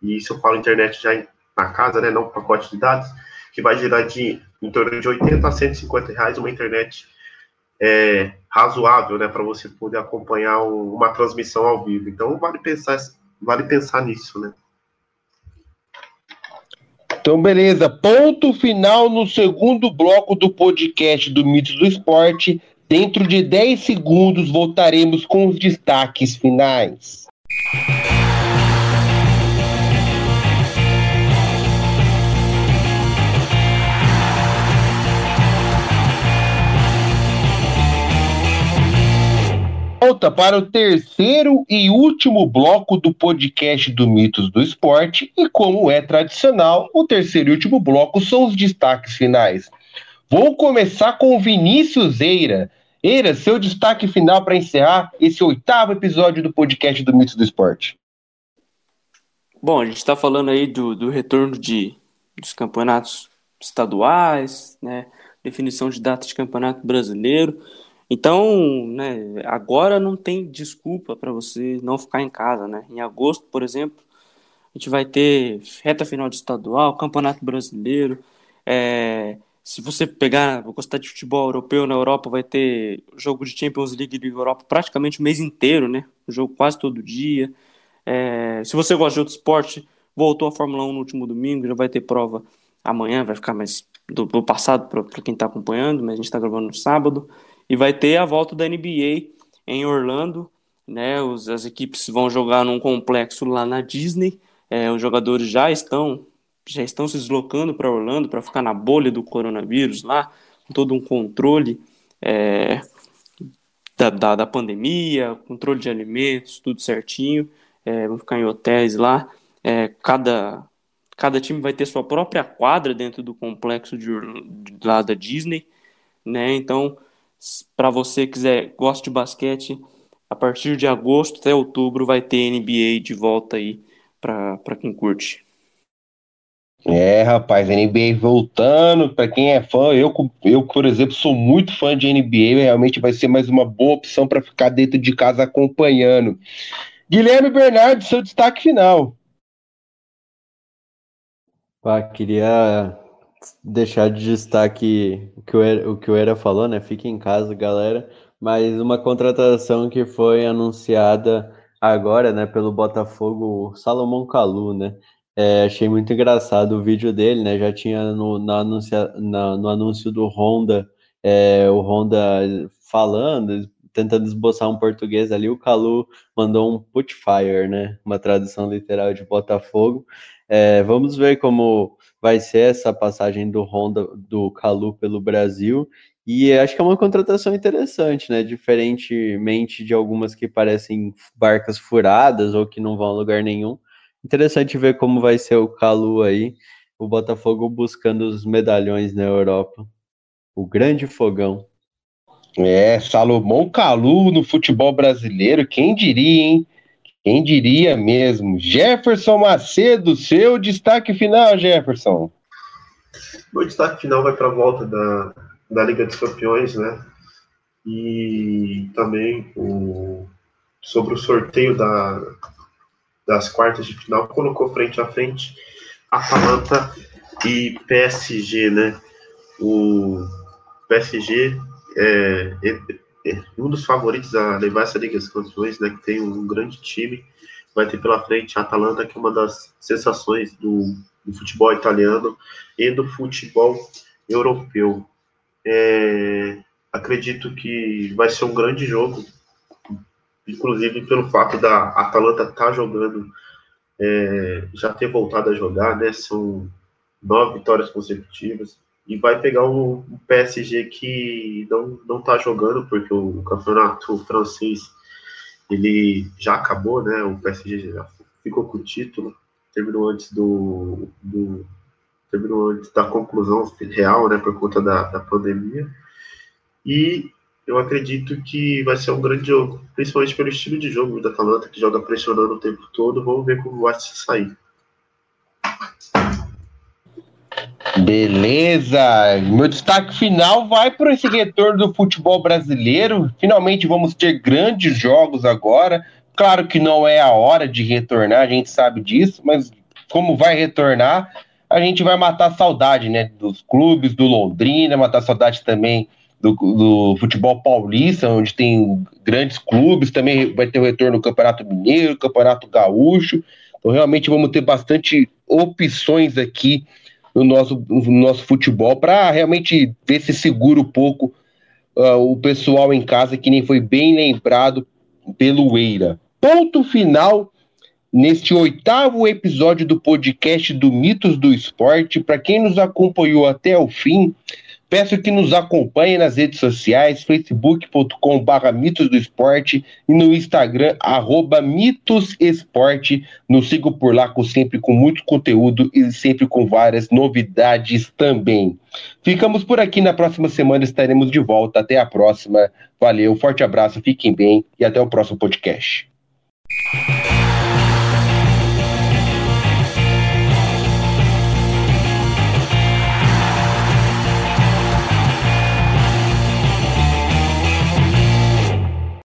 e isso eu falo internet já na casa, né, não pacote de dados, que vai gerar de em torno de 80 a 150 reais uma internet é, razoável, né, para você poder acompanhar um, uma transmissão ao vivo. Então vale pensar, vale pensar nisso, né? Então, beleza. Ponto final no segundo bloco do podcast do Mitos do Esporte. Dentro de 10 segundos voltaremos com os destaques finais. Volta para o terceiro e último bloco do podcast do Mitos do Esporte. E como é tradicional, o terceiro e último bloco são os destaques finais. Vou começar com o Vinícius Eira. Eira, seu destaque final para encerrar esse oitavo episódio do podcast do Mitos do Esporte. Bom, a gente está falando aí do, do retorno de, dos campeonatos estaduais, né? Definição de data de campeonato brasileiro. Então, né, agora não tem desculpa para você não ficar em casa, né? Em agosto, por exemplo, a gente vai ter reta final de estadual, campeonato brasileiro. É, se você pegar, gostar de futebol europeu na Europa, vai ter jogo de Champions League de Europa praticamente o mês inteiro, né? jogo quase todo dia. É, se você gosta de outro esporte, voltou a Fórmula 1 no último domingo, já vai ter prova amanhã, vai ficar mais do, do passado para quem está acompanhando, mas a gente está gravando no sábado. E vai ter a volta da NBA em Orlando, né? Os, as equipes vão jogar num complexo lá na Disney. É, os jogadores já estão já estão se deslocando para Orlando para ficar na bolha do coronavírus lá, com todo um controle é, da, da, da, pandemia, controle de alimentos, tudo certinho. É, vão ficar em hotéis lá. É, cada, cada time vai ter sua própria quadra dentro do complexo de, lá da Disney, né? Então para você que quiser, gosta de basquete, a partir de agosto até outubro vai ter NBA de volta aí para quem curte. É, rapaz, NBA voltando, para quem é fã, eu, eu, por exemplo, sou muito fã de NBA, realmente vai ser mais uma boa opção para ficar dentro de casa acompanhando. Guilherme Bernardo, seu destaque final. Ah, queria deixar de destaque o que o Era, o que o Era falou, né? Fique em casa, galera. Mas uma contratação que foi anunciada agora, né, pelo Botafogo, Salomão Calu, né? É, achei muito engraçado o vídeo dele, né? Já tinha no, na anuncia, na, no anúncio do Honda, é, o Honda falando, tentando esboçar um português ali, o Calu mandou um put fire, né? Uma tradução literal de Botafogo. É, vamos ver como vai ser essa passagem do Honda, do Calu pelo Brasil. E acho que é uma contratação interessante, né? Diferentemente de algumas que parecem barcas furadas ou que não vão a lugar nenhum. Interessante ver como vai ser o Calu aí, o Botafogo buscando os medalhões na Europa. O grande fogão. É, Salomão Calu no futebol brasileiro, quem diria, hein? Quem diria mesmo? Jefferson Macedo, seu destaque final, Jefferson. Meu destaque final vai para a volta da, da Liga dos Campeões, né? E também o, sobre o sorteio da, das quartas de final, colocou frente a frente Atalanta e PSG, né? O PSG é, um dos favoritos a levar essa Liga das Campeões, né? Que tem um grande time. Vai ter pela frente a Atalanta, que é uma das sensações do, do futebol italiano e do futebol europeu. É, acredito que vai ser um grande jogo, inclusive pelo fato da Atalanta estar tá jogando, é, já ter voltado a jogar, né? São nove vitórias consecutivas e vai pegar um PSG que não não está jogando porque o campeonato francês ele já acabou, né? O PSG já ficou com o título, terminou antes do, do terminou antes da conclusão real, né? Por conta da, da pandemia e eu acredito que vai ser um grande jogo, principalmente pelo estilo de jogo da Atalanta, que joga pressionando o tempo todo. Vamos ver como vai se sair. Beleza! Meu destaque final vai para esse retorno do futebol brasileiro. Finalmente vamos ter grandes jogos agora. Claro que não é a hora de retornar, a gente sabe disso, mas como vai retornar, a gente vai matar saudade, né? Dos clubes, do Londrina, matar saudade também do, do, futebol paulista, onde tem grandes clubes, também vai ter o retorno do Campeonato Mineiro, Campeonato Gaúcho. Então, realmente vamos ter bastante opções aqui no nosso, no nosso futebol para realmente ver se segura um pouco uh, o pessoal em casa, que nem foi bem lembrado pelo Eira. Ponto final neste oitavo episódio do podcast do Mitos do Esporte. Para quem nos acompanhou até o fim, Peço que nos acompanhe nas redes sociais, facebook.com.br mitos do esporte e no Instagram, arroba mitosesporte. Nos sigam por lá com, sempre com muito conteúdo e sempre com várias novidades também. Ficamos por aqui, na próxima semana estaremos de volta. Até a próxima. Valeu, forte abraço, fiquem bem e até o próximo podcast.